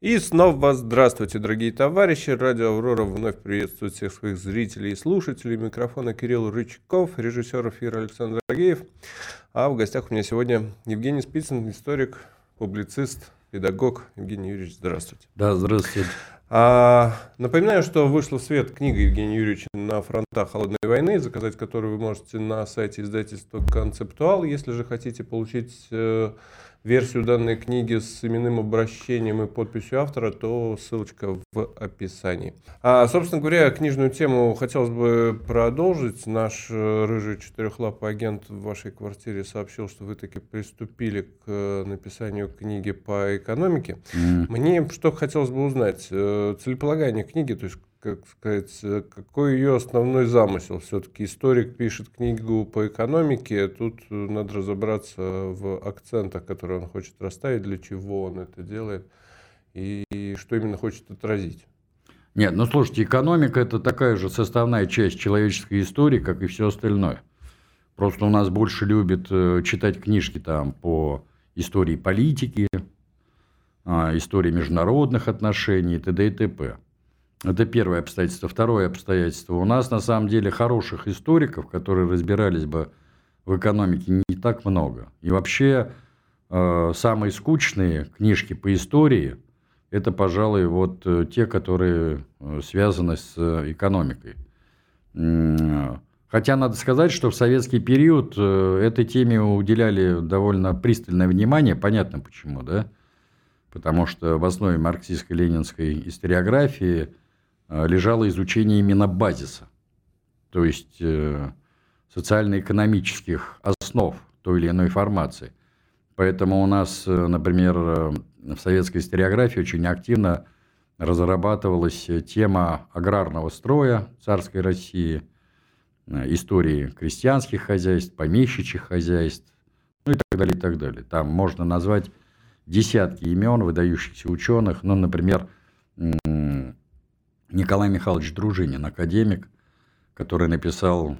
И снова здравствуйте, дорогие товарищи. Радио «Аврора» вновь приветствует всех своих зрителей и слушателей. Микрофона Кирилл Рычков, режиссер эфира Александр Агеев. А в гостях у меня сегодня Евгений Спицын, историк, публицист, педагог. Евгений Юрьевич, здравствуйте. Да, здравствуйте. А, напоминаю, что вышла в свет книга Евгения Юрьевича «На фронтах холодной войны», заказать которую вы можете на сайте издательства «Концептуал». Если же хотите получить э, версию данной книги с именным обращением и подписью автора, то ссылочка в описании. А, собственно говоря, книжную тему хотелось бы продолжить. Наш э, рыжий четырехлапый агент в вашей квартире сообщил, что вы таки приступили к э, написанию книги по экономике. Mm. Мне что хотелось бы узнать. Э, целеполагание книги, то есть как сказать, какой ее основной замысел? Все-таки историк пишет книгу по экономике, тут надо разобраться в акцентах, которые он хочет расставить, для чего он это делает и что именно хочет отразить. Нет, ну слушайте, экономика это такая же составная часть человеческой истории, как и все остальное. Просто у нас больше любят э, читать книжки там по истории политики, а, истории международных отношений и т.д. и т.п. Это первое обстоятельство. Второе обстоятельство. У нас на самом деле хороших историков, которые разбирались бы в экономике, не так много. И вообще э, самые скучные книжки по истории – это, пожалуй, вот э, те, которые э, связаны с экономикой. Хотя надо сказать, что в советский период этой теме уделяли довольно пристальное внимание, понятно почему, да? Потому что в основе марксистско-ленинской историографии – лежало изучение именно базиса, то есть э, социально-экономических основ той или иной формации. Поэтому у нас, э, например, в советской историографии очень активно разрабатывалась тема аграрного строя царской России, истории крестьянских хозяйств, помещичьих хозяйств, ну и так далее, и так далее. Там можно назвать десятки имен выдающихся ученых, ну, например, Николай Михайлович Дружинин, академик, который написал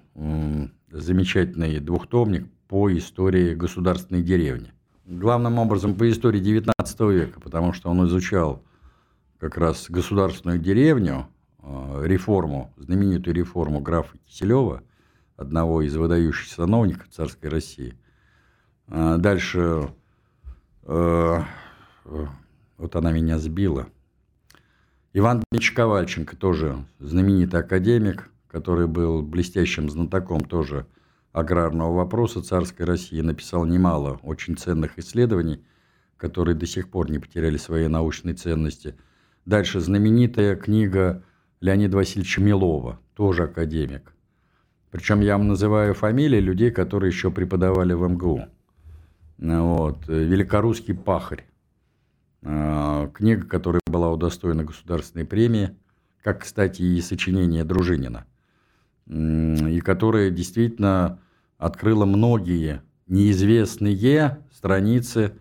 замечательный двухтомник по истории государственной деревни. Главным образом по истории XIX века, потому что он изучал как раз государственную деревню, э, реформу, знаменитую реформу графа Киселева, одного из выдающихся сановников царской России. А дальше, э, вот она меня сбила – Иван Дмитриевич Ковальченко, тоже знаменитый академик, который был блестящим знатоком тоже аграрного вопроса царской России, написал немало очень ценных исследований, которые до сих пор не потеряли своей научной ценности. Дальше знаменитая книга Леонида Васильевича Милова, тоже академик. Причем я вам называю фамилии людей, которые еще преподавали в МГУ. Вот. Великорусский пахарь. А, книга, которая была удостоена государственной премии, как, кстати, и сочинение Дружинина, и которая действительно открыла многие неизвестные страницы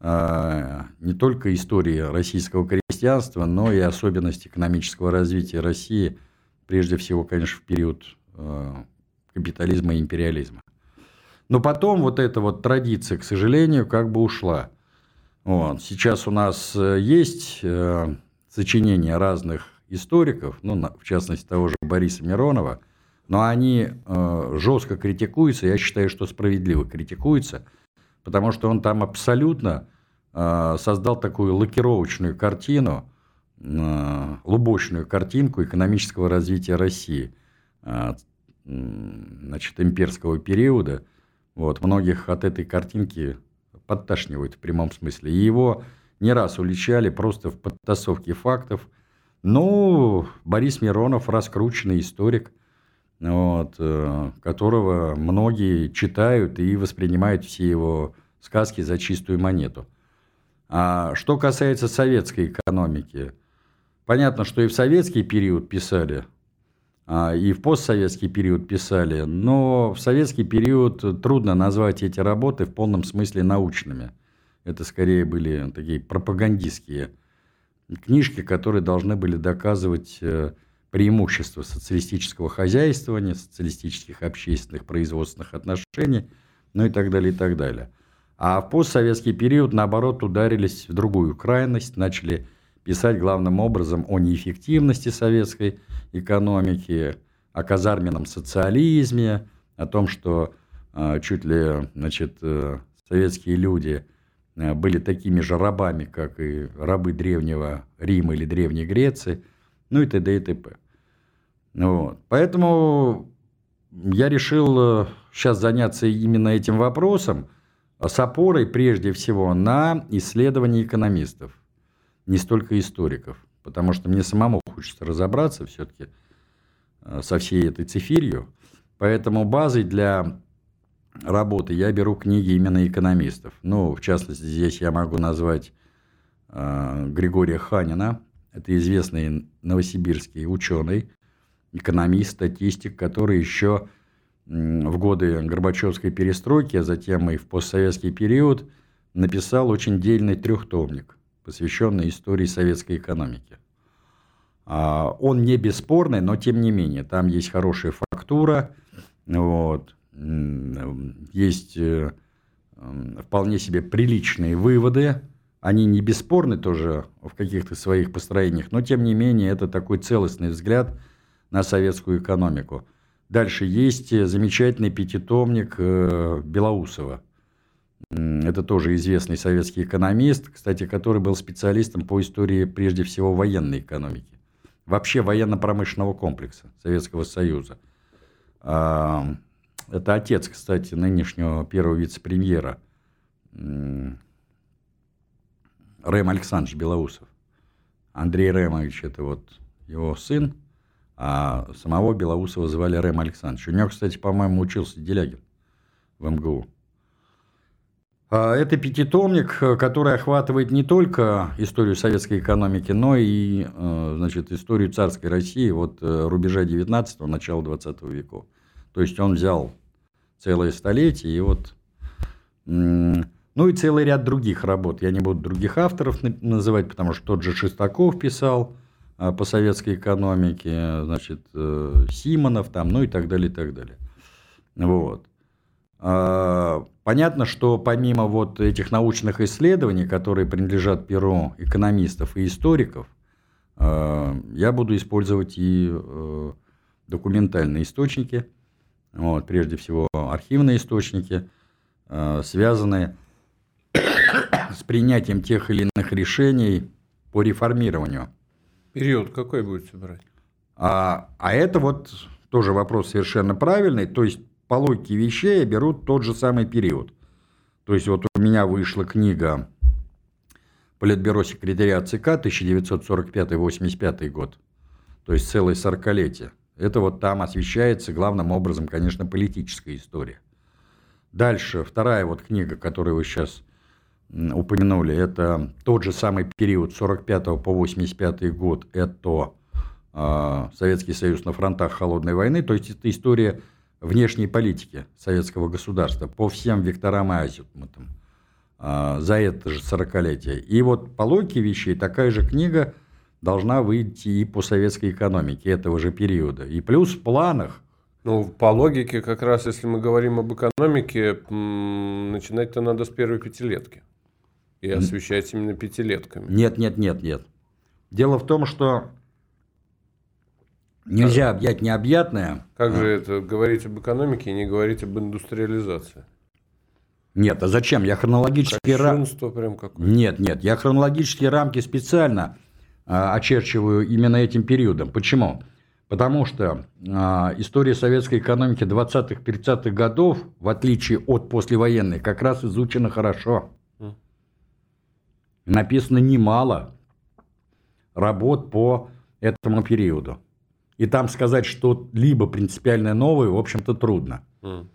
а, не только истории российского крестьянства, но и особенности экономического развития России, прежде всего, конечно, в период а, капитализма и империализма. Но потом вот эта вот традиция, к сожалению, как бы ушла. Вот. Сейчас у нас э, есть э, сочинения разных историков, ну, в частности того же Бориса Миронова, но они э, жестко критикуются, я считаю, что справедливо критикуются, потому что он там абсолютно создал такую лакировочную картину, лубочную картинку экономического развития России, значит, имперского периода. Вот, многих от этой картинки подташнивает в прямом смысле. И его не раз уличали просто в подтасовке фактов. Ну, Борис Миронов раскрученный историк, вот, э, которого многие читают и воспринимают все его сказки за чистую монету. А что касается советской экономики, понятно, что и в советский период писали и в постсоветский период писали, но в советский период трудно назвать эти работы в полном смысле научными. Это скорее были такие пропагандистские книжки, которые должны были доказывать э, преимущества социалистического хозяйствования, социалистических общественных производственных отношений, ну и так далее, и так далее. А в постсоветский период, наоборот, ударились в другую крайность, начали писать главным образом о неэффективности советской экономики, о казарменном социализме, о том, что э, чуть ли значит, э, советские люди э, были такими же рабами, как и рабы древнего Рима или древней Греции, ну и т.д. и т.п. Вот. Поэтому я решил сейчас заняться именно этим вопросом, с опорой прежде всего на исследования экономистов, не столько историков, потому что мне самому хочется разобраться все-таки со всей этой цифирью. Поэтому базой для работы я беру книги именно экономистов. Ну, в частности, здесь я могу назвать э, Григория Ханина. Это известный новосибирский ученый, экономист, статистик, который еще в годы Горбачевской перестройки, а затем и в постсоветский период написал очень дельный трехтомник, посвященный истории советской экономики. А, он не бесспорный, но тем не менее, там есть хорошая фактура, вот, есть э, вполне себе приличные выводы, они не бесспорны тоже в каких-то своих построениях, но тем не менее это такой целостный взгляд на советскую экономику. Дальше есть замечательный пятитомник э, Белоусова. Это тоже известный советский экономист, кстати, который был специалистом по истории прежде всего военной экономики вообще военно-промышленного комплекса Советского Союза. А, это отец, кстати, нынешнего первого вице-премьера Рэм Александрович Белоусов. Андрей Рэмович – это вот его сын, а самого Белоусова звали Рэм Александрович. У него, кстати, по-моему, учился Делягин в МГУ. А, это пятитомник, который охватывает не только историю советской экономики, но и э, значит, историю царской России от э, рубежа 19-го, начала 20 веков. То есть он взял целое столетие и вот... Ну и целый ряд других работ. Я не буду других авторов называть, потому что тот же Шестаков писал по советской экономике, значит, э, Симонов там, ну и так далее, и так далее. Вот. А, понятно, что помимо вот этих научных исследований, которые принадлежат перу экономистов и историков, а, я буду использовать и э, документальные источники, вот, прежде всего архивные источники, а, связанные с принятием тех или иных решений по реформированию. Период какой будете брать? А, а это вот тоже вопрос совершенно правильный. То есть по логике вещей беру тот же самый период. То есть вот у меня вышла книга Политбюро секретаря ЦК 1945-85 год. То есть целое сорокалетие. Это вот там освещается главным образом, конечно, политическая история. Дальше, вторая вот книга, которую вы сейчас упомянули, это тот же самый период 45 по 85 год, это э, Советский Союз на фронтах Холодной войны, то есть это история внешней политики советского государства по всем векторам и азимутам а, за это же 40-летие. И вот по логике вещей такая же книга должна выйти и по советской экономике этого же периода. И плюс в планах ну, по логике, как раз если мы говорим об экономике, начинать-то надо с первой пятилетки. И освещать именно пятилетками. Нет, нет, нет, нет. Дело в том, что Нельзя объять необъятное. Как а. же это говорить об экономике и не говорить об индустриализации? Нет, а зачем? Я хронологические рамки... прям какое Нет, нет, я хронологические рамки специально а, очерчиваю именно этим периодом. Почему? Потому что а, история советской экономики 20-30-х годов, в отличие от послевоенной, как раз изучена хорошо. Написано немало работ по этому периоду. И там сказать что-либо принципиально новое, в общем-то, трудно. Mm.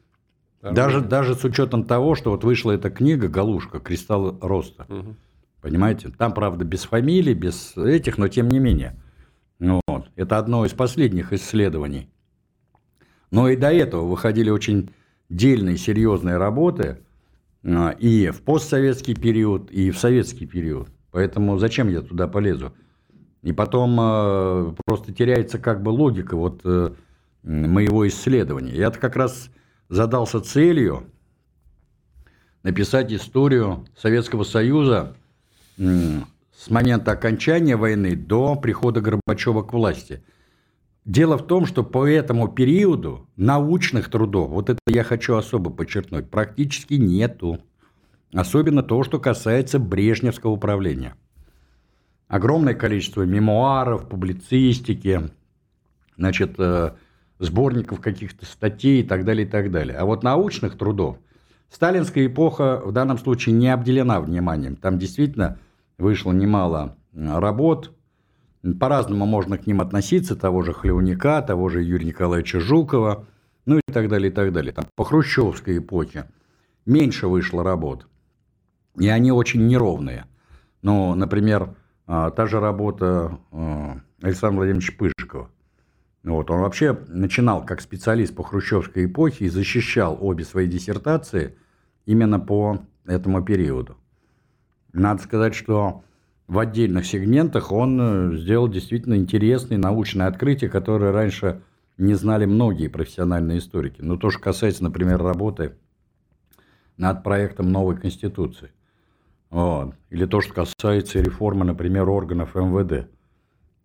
Даже, даже с учетом того, что вот вышла эта книга «Галушка. Кристалл роста». Угу. Понимаете? Там, правда, без фамилий, без этих, но тем не менее. Вот. Это одно из последних исследований. Но и до этого выходили очень дельные, серьезные работы а, и в постсоветский период, и в советский период. Поэтому зачем я туда полезу? И потом э, просто теряется как бы логика вот э, моего исследования. Я как раз задался целью написать историю Советского Союза э, с момента окончания войны до прихода Горбачева к власти. Дело в том, что по этому периоду научных трудов, вот это я хочу особо подчеркнуть, практически нету. Особенно то, что касается брежневского управления. Огромное количество мемуаров, публицистики, значит, э, сборников каких-то статей и так далее, и так далее. А вот научных трудов сталинская эпоха в данном случае не обделена вниманием. Там действительно вышло немало работ, по-разному можно к ним относиться, того же Хлевника, того же Юрия Николаевича Жукова, ну и так далее, и так далее. Там по хрущевской эпохе меньше вышло работ, и они очень неровные. Ну, например, а, та же работа а, Александра Владимировича Пышкова. Вот, он вообще начинал как специалист по хрущевской эпохе и защищал обе свои диссертации именно по этому периоду. Надо сказать, что в отдельных сегментах он э, сделал действительно интересные научные открытия, которые раньше не знали многие профессиональные историки. Но то, что касается, например, работы над проектом новой Конституции. Вот. Или то, что касается реформы, например, органов МВД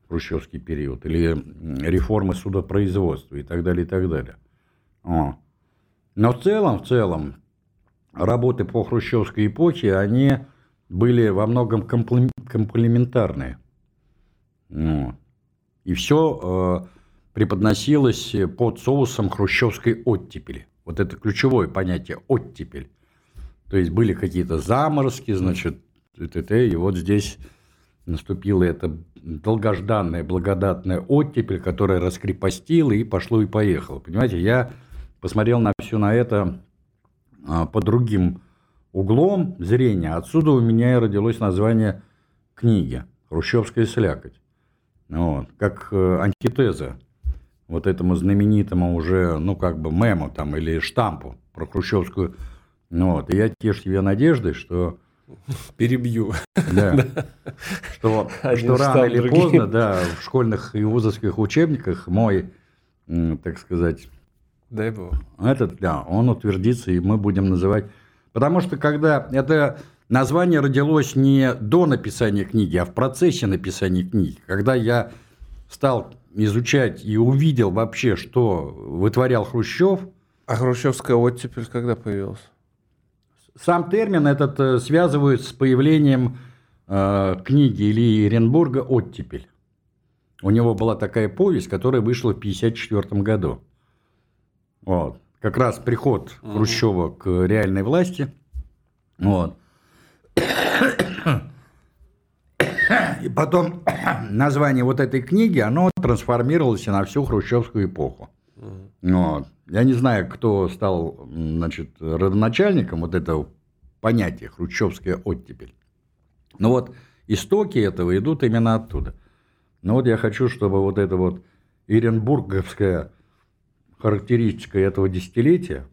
в хрущевский период. Или реформы судопроизводства и так далее, и так далее. Вот. Но в целом, в целом, работы по хрущевской эпохе, они были во многом комплементарные. Ну, и все э, преподносилось под соусом хрущевской оттепели. Вот это ключевое понятие – оттепель. То есть были какие-то заморозки, значит, и вот здесь наступила эта долгожданная, благодатная оттепель, которая раскрепостила и пошло и поехало. Понимаете, я посмотрел на все на это а, по другим углом зрения. Отсюда у меня и родилось название книги «Хрущевская слякоть». Вот, как э, антитеза вот этому знаменитому уже, ну, как бы мему там или штампу про хрущевскую. Ну, вот, и я тешу себе надеждой, что... Перебью. Да. Что, что рано или другим. поздно, да, в школьных и вузовских учебниках мой, так сказать... Дай бог. Этот, да, он утвердится, и мы будем называть Потому что когда это название родилось не до написания книги, а в процессе написания книги, когда я стал изучать и увидел вообще, что вытворял Хрущев. А хрущевская оттепель когда появилась? Сам термин этот э, связывают с появлением э, книги Ильи Еренбурга «Оттепель». У него была такая повесть, которая вышла в 1954 году. Вот как раз приход Хрущева к реальной власти. Вот. И потом название вот этой книги, оно трансформировалось на всю хрущевскую эпоху. Вот. Я не знаю, кто стал значит, родоначальником вот этого понятия хрущевская оттепель. Но вот истоки этого идут именно оттуда. Но вот я хочу, чтобы вот эта вот Иренбурговская характеристика этого десятилетия,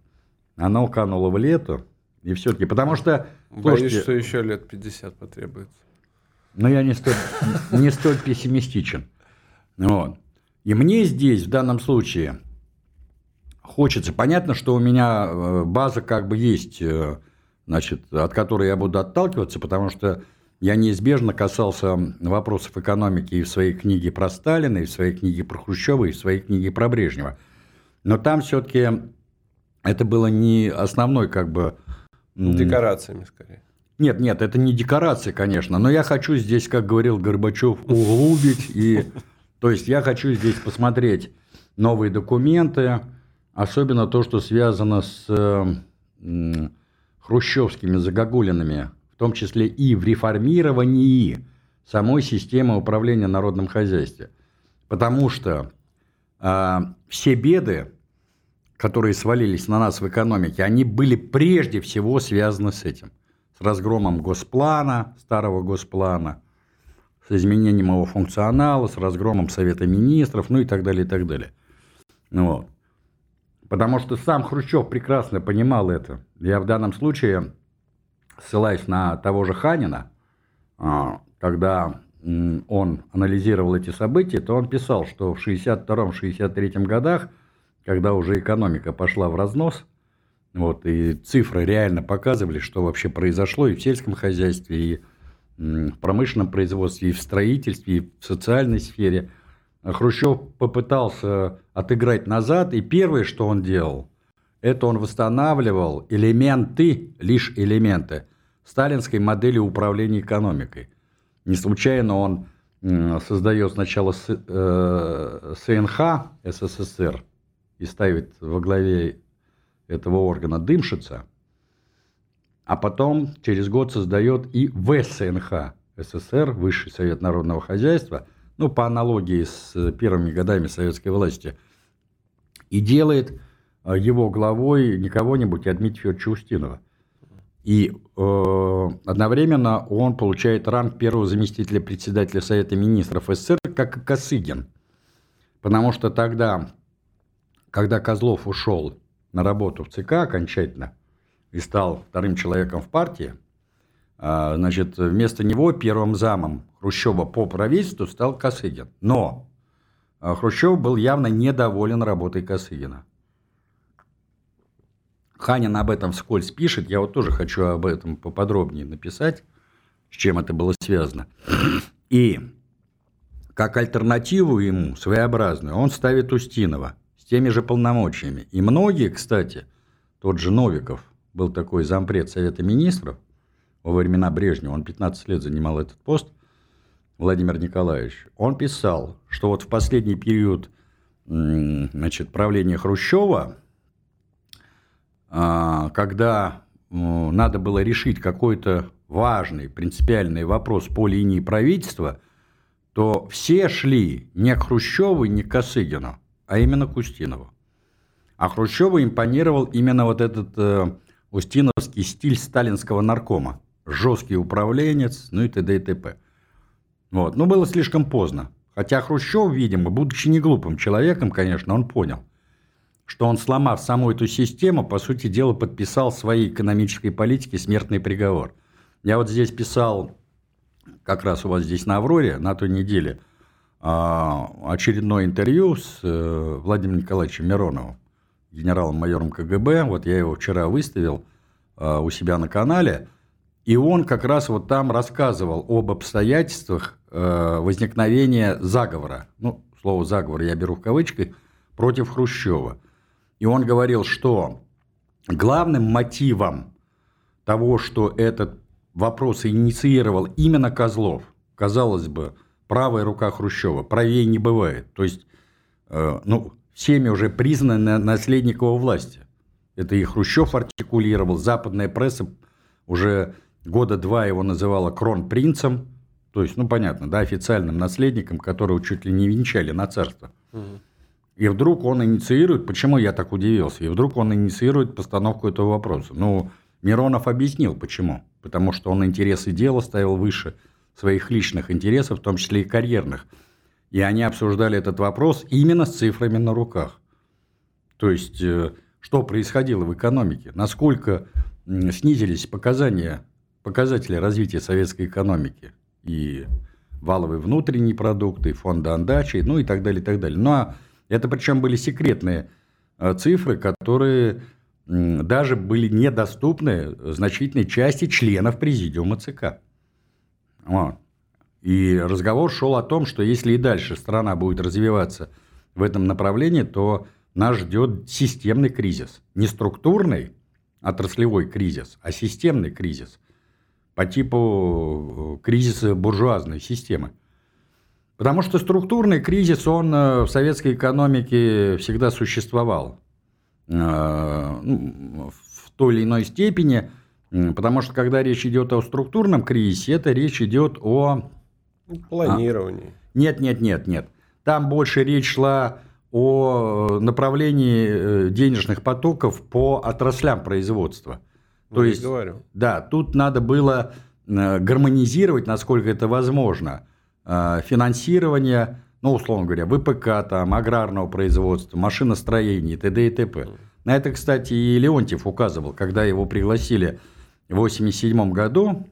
она уканула в лето, и все-таки, потому что... Боюсь, слушайте, что еще лет 50 потребуется. Но я не столь, не столь пессимистичен. Вот. И мне здесь, в данном случае, хочется... Понятно, что у меня э, база как бы есть, э, значит, от которой я буду отталкиваться, потому что я неизбежно касался вопросов экономики и в своей книге про Сталина, и в своей книге про Хрущева, и в своей книге про Брежнева – но там все-таки это было не основной как бы... Декорациями скорее. Нет, нет, это не декорации, конечно, но я хочу здесь, как говорил Горбачев, углубить. И, то есть я хочу здесь посмотреть новые документы, особенно то, что связано с э, хрущевскими загогулинами, в том числе и в реформировании самой системы управления народным хозяйством. Потому что а, все беды, которые свалились на нас в экономике, они были прежде всего связаны с этим. С разгромом госплана, старого госплана, с изменением его функционала, с разгромом Совета Министров, ну и так далее, и так далее. Вот. Потому что сам Хрущев прекрасно понимал это. Я в данном случае, ссылаясь на того же Ханина, а, когда он анализировал эти события, то он писал, что в 1962-1963 годах, когда уже экономика пошла в разнос, вот, и цифры реально показывали, что вообще произошло и в сельском хозяйстве, и в промышленном производстве, и в строительстве, и в социальной сфере. Хрущев попытался отыграть назад, и первое, что он делал, это он восстанавливал элементы, лишь элементы, сталинской модели управления экономикой. Не случайно он создает сначала СНХ э, СССР и ставит во главе этого органа Дымшица, а потом через год создает и ВСНХ СССР, Высший Совет Народного Хозяйства, ну, по аналогии с первыми годами советской власти, и делает э, его главой не кого-нибудь, а Дмитрия Федоровича Устинова. И э, одновременно он получает ранг первого заместителя председателя Совета Министров СССР, как и Косыгин. Потому что тогда, когда Козлов ушел на работу в ЦК окончательно и стал вторым человеком в партии, э, значит, вместо него первым замом Хрущева по правительству стал Косыгин. Но э, Хрущев был явно недоволен работой Косыгина. Ханин об этом вскользь пишет, я вот тоже хочу об этом поподробнее написать, с чем это было связано. И как альтернативу ему, своеобразную, он ставит Устинова с теми же полномочиями. И многие, кстати, тот же Новиков, был такой зампред Совета Министров во времена Брежнева, он 15 лет занимал этот пост, Владимир Николаевич, он писал, что вот в последний период значит, правления Хрущева а, когда надо было решить какой-то важный, принципиальный вопрос по линии правительства, то все шли не к Хрущеву, не к Косыгину, а именно к Устинову. А Хрущеву импонировал именно вот этот э, устиновский стиль сталинского наркома. Жесткий управленец, ну и т.д. и т.п. Вот. Но было слишком поздно. Хотя Хрущев, видимо, будучи не глупым человеком, конечно, он понял, что он, сломав саму эту систему, по сути дела, подписал своей экономической политике смертный приговор. Я вот здесь писал, как раз у вас здесь на «Авроре», на той неделе, а, очередное интервью с э, Владимиром Николаевичем Мироновым, генералом-майором КГБ. Вот я его вчера выставил а, у себя на канале. И он как раз вот там рассказывал об обстоятельствах э, возникновения заговора. Ну, слово «заговор» я беру в кавычки, против Хрущева – и он говорил, что главным мотивом того, что этот вопрос инициировал именно Козлов, казалось бы, правая рука Хрущева, правее не бывает. То есть, э, ну, всеми уже признаны наследник его власти. Это и Хрущев артикулировал, западная пресса уже года два его называла кронпринцем, то есть, ну, понятно, да, официальным наследником, которого чуть ли не венчали на царство. Угу. И вдруг он инициирует, почему я так удивился, и вдруг он инициирует постановку этого вопроса. Ну, Миронов объяснил, почему. Потому что он интересы дела ставил выше своих личных интересов, в том числе и карьерных. И они обсуждали этот вопрос именно с цифрами на руках. То есть, э, что происходило в экономике, насколько снизились показания, показатели развития советской экономики и валовый внутренний продукт, и фонды отдачи, ну и так далее, и так далее. Ну а это причем были секретные э, цифры, которые даже были недоступны значительной части членов президиума ЦК. Вот. И разговор шел о том, что если и дальше страна будет развиваться в этом направлении, то нас ждет системный кризис. Не структурный отраслевой кризис, а системный кризис по типу э, кризиса буржуазной системы. Потому что структурный кризис, он э, в советской экономике всегда существовал э, ну, в той или иной степени, потому что когда речь идет о структурном кризисе, это речь идет о... Планировании. А, нет, нет, нет, нет. Там больше речь шла о направлении денежных потоков по отраслям производства. То ну, есть, говорю. да, тут надо было гармонизировать, насколько это возможно, Э, финансирования, ну, условно говоря, ВПК, там, аграрного производства, машиностроения, т.д. и т.п. На это, кстати, и Леонтьев указывал, когда его пригласили в 1987 году,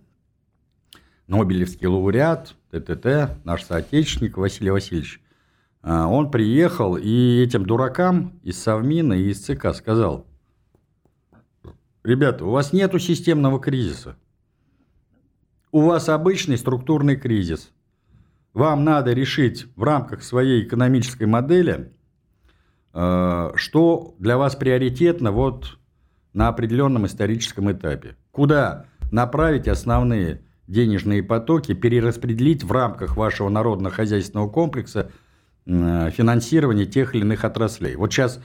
Нобелевский лауреат, ТТТ, наш соотечественник Василий Васильевич, э, он приехал и этим дуракам из Совмина и из ЦК сказал, ребята, у вас нету системного кризиса. у вас обычный структурный кризис. Вам надо решить в рамках своей экономической модели, э, что для вас приоритетно вот на определенном историческом этапе. Куда направить основные денежные потоки, перераспределить в рамках вашего народно-хозяйственного комплекса э, финансирование тех или иных отраслей. Вот сейчас,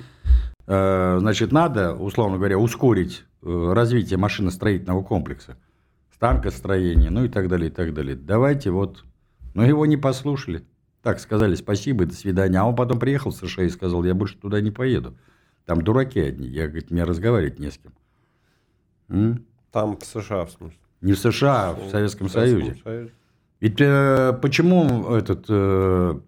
э, значит, надо, условно говоря, ускорить развитие машиностроительного комплекса станкостроение, ну и так далее, и так далее. Давайте вот. Но его не послушали. Так сказали спасибо, до свидания. А он потом приехал в США и сказал, я больше туда не поеду. Там дураки одни. Я, говорит, мне разговаривать не с кем. М? Там в США, в смысле? Не в США, а в Советском, в Союзе. Союзе. Ведь э, почему этот, э,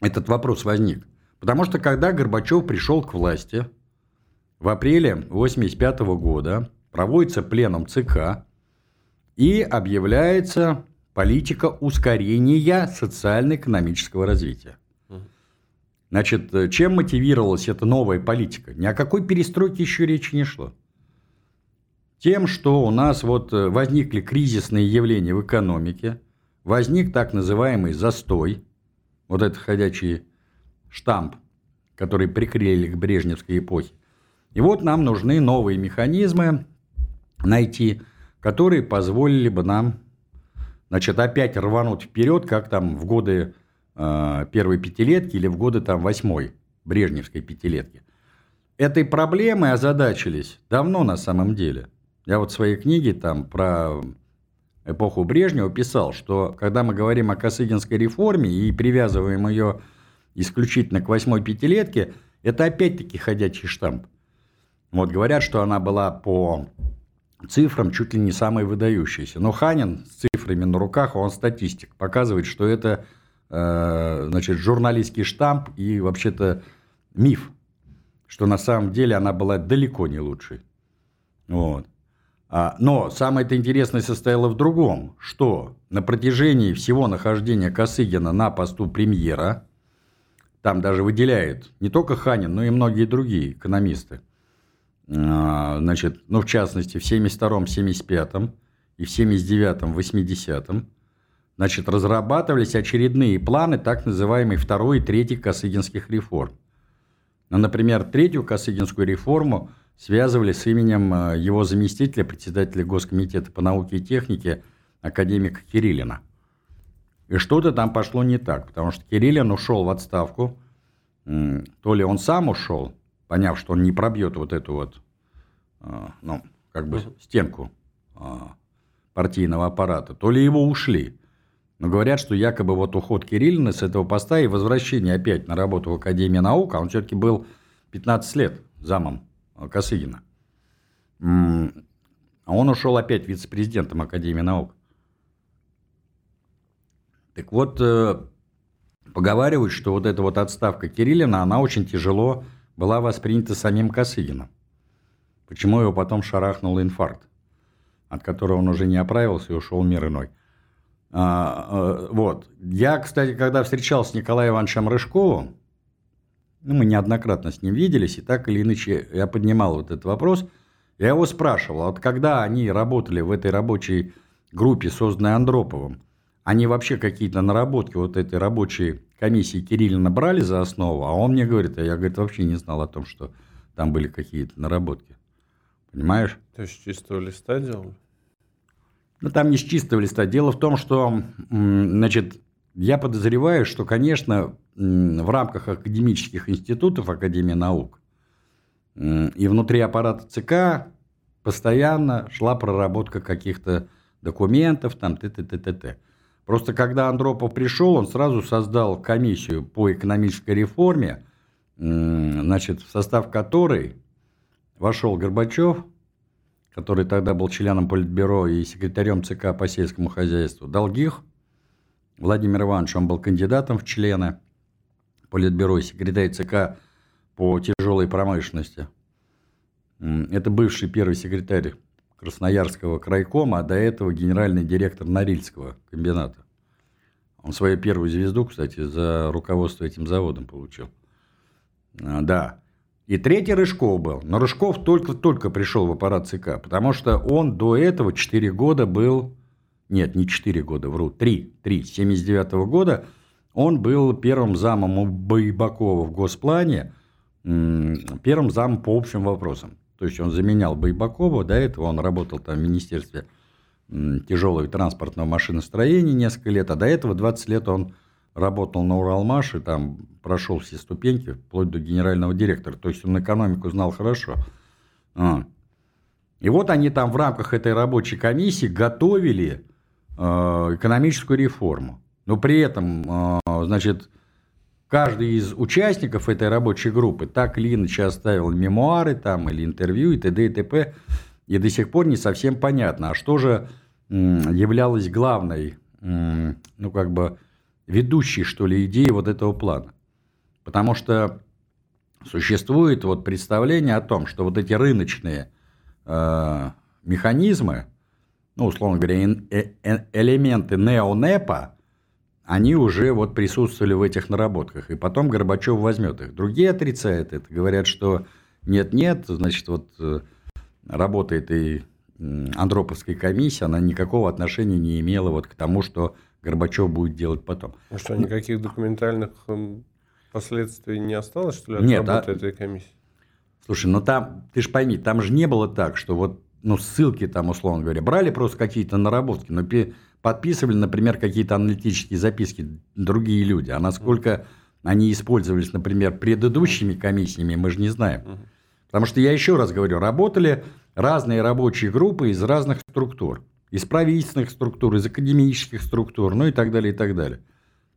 этот вопрос возник? Потому что когда Горбачев пришел к власти в апреле 1985 года, проводится пленум ЦК, и объявляется политика ускорения социально-экономического развития. Значит, чем мотивировалась эта новая политика? Ни о какой перестройке еще речи не шло. Тем, что у нас вот возникли кризисные явления в экономике, возник так называемый застой, вот этот ходячий штамп, который прикрыли к брежневской эпохе. И вот нам нужны новые механизмы найти, которые позволили бы нам значит, опять рвануть вперед, как там в годы э, первой пятилетки или в годы там восьмой брежневской пятилетки. Этой проблемой озадачились давно на самом деле. Я вот в своей книге там про эпоху Брежнева писал, что когда мы говорим о Косыгинской реформе и привязываем ее исключительно к восьмой пятилетке, это опять-таки ходячий штамп. Вот говорят, что она была по цифрам чуть ли не самые выдающиеся. Но Ханин с цифрами на руках, он статистик, показывает, что это э, значит, журналистский штамп и вообще-то миф, что на самом деле она была далеко не лучшей. Вот. А, но самое это интересное состояло в другом, что на протяжении всего нахождения Косыгина на посту премьера, там даже выделяют не только Ханин, но и многие другие экономисты – значит, ну, в частности, в 72-м, 75-м и в 79-м, 80-м, значит, разрабатывались очередные планы так называемой второй и третьей Косыгинских реформ. Ну, например, третью Косыгинскую реформу связывали с именем а, его заместителя, председателя Госкомитета по науке и технике, академика Кириллина. И что-то там пошло не так, потому что Кириллин ушел в отставку, то ли он сам ушел, поняв, что он не пробьет вот эту вот, а, ну, как бы стенку а, партийного аппарата, то ли его ушли. Но говорят, что якобы вот уход Кириллина с этого поста и возвращение опять на работу в Академии наук, а он все-таки был 15 лет замом Косыгина. А он ушел опять вице-президентом Академии наук. Так вот, э, поговаривают, что вот эта вот отставка Кириллина, она очень тяжело была воспринята самим Косыгином. Почему его потом шарахнул инфаркт, от которого он уже не оправился и ушел в мир иной. А, а, вот. Я, кстати, когда встречался с Николаем Ивановичем Рыжковым, ну, мы неоднократно с ним виделись, и так или иначе я поднимал вот этот вопрос. Я его спрашивал, а вот когда они работали в этой рабочей группе, созданной Андроповым, они вообще какие-то наработки вот этой рабочей комиссии Кириллина брали за основу, а он мне говорит, а я, говорит, вообще не знал о том, что там были какие-то наработки. Понимаешь? То есть чистого листа делали? Ну, там не с чистого листа. Дело в том, что, значит, я подозреваю, что, конечно, в рамках академических институтов Академии наук и внутри аппарата ЦК постоянно шла проработка каких-то документов, там, т-т-т-т-т. Просто когда Андропов пришел, он сразу создал комиссию по экономической реформе, значит, в состав которой вошел Горбачев, который тогда был членом Политбюро и секретарем ЦК по сельскому хозяйству, Долгих, Владимир Иванович, он был кандидатом в члены Политбюро и секретарь ЦК по тяжелой промышленности. Это бывший первый секретарь Красноярского крайкома, а до этого генеральный директор Норильского комбината. Он свою первую звезду, кстати, за руководство этим заводом получил. А, да. И третий Рыжков был. Но Рыжков только-только пришел в аппарат ЦК, потому что он до этого 4 года был нет, не 4 года, вру, 3, 3, 79 года он был первым замом у Байбакова в Госплане, первым замом по общим вопросам. То есть он заменял Байбакова, до этого он работал там в Министерстве тяжелого транспортного машиностроения несколько лет, а до этого 20 лет он работал на Уралмаше, там прошел все ступеньки, вплоть до генерального директора. То есть он экономику знал хорошо. А. И вот они там в рамках этой рабочей комиссии готовили э, экономическую реформу. Но при этом, э, значит, каждый из участников этой рабочей группы так или иначе оставил мемуары там или интервью и т.д. и т.п. И до сих пор не совсем понятно, а что же являлось главной, ну как бы ведущей, что ли, идеей вот этого плана. Потому что существует вот представление о том, что вот эти рыночные э, механизмы, ну, условно говоря, э, э, элементы неонепа, они уже вот присутствовали в этих наработках, и потом Горбачев возьмет их. Другие отрицают это, говорят, что нет-нет, значит, вот э, работает и Андроповская комиссия, она никакого отношения не имела вот к тому, что Горбачев будет делать потом. А что, никаких документальных эм, последствий не осталось, что ли, от Нет, работы а... этой комиссии? Слушай, ну там, ты же пойми, там же не было так, что вот, ну, ссылки там, условно говоря, брали просто какие-то наработки, но подписывали, например, какие-то аналитические записки другие люди, а насколько они использовались, например, предыдущими комиссиями, мы же не знаем. Потому что я еще раз говорю, работали разные рабочие группы из разных структур из правительственных структур, из академических структур, ну и так далее, и так далее.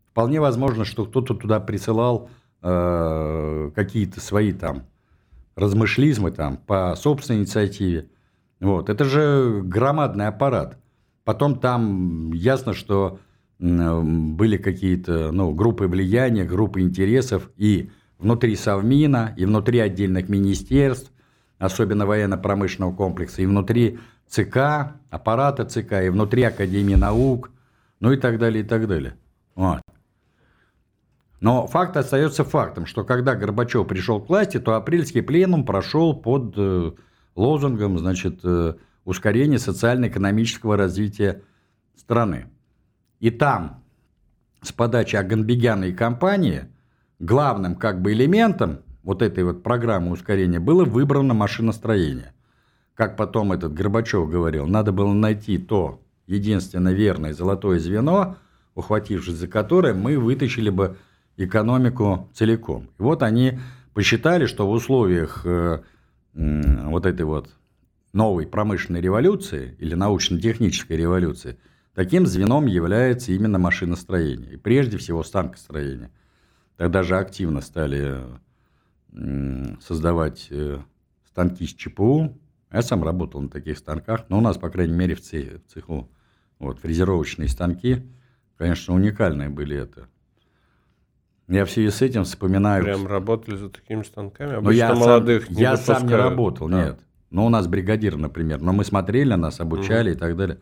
Вполне возможно, что кто-то туда присылал э, какие-то свои там размышлизмы там по собственной инициативе. Вот. Это же громадный аппарат. Потом там ясно, что были какие-то ну, группы влияния, группы интересов и внутри Совмина, и внутри отдельных министерств, особенно военно-промышленного комплекса, и внутри ЦК, аппарата ЦК, и внутри Академии наук, ну и так далее, и так далее. Вот. Но факт остается фактом, что когда Горбачев пришел к власти, то апрельский пленум прошел под э, лозунгом, значит, э, ускорение социально-экономического развития страны. И там с подачи Аганбегяна и компании главным как бы элементом вот этой вот программы ускорения было выбрано машиностроение как потом этот Горбачев говорил, надо было найти то единственно верное золотое звено, ухватившись за которое мы вытащили бы экономику целиком. И вот они посчитали, что в условиях э, э, вот этой вот новой промышленной революции или научно-технической революции таким звеном является именно машиностроение. И прежде всего станкостроение. Тогда же активно стали создавать э, станки с ЧПУ, я сам работал на таких станках, но у нас, по крайней мере, в цеху, вот, фрезеровочные станки, конечно, уникальные были это. Я в связи с этим вспоминаю... Прям работали за такими станками? но я молодых сам, не Я сам не работал, да. нет. Но у нас бригадир, например. Но мы смотрели на нас, обучали угу. и так далее.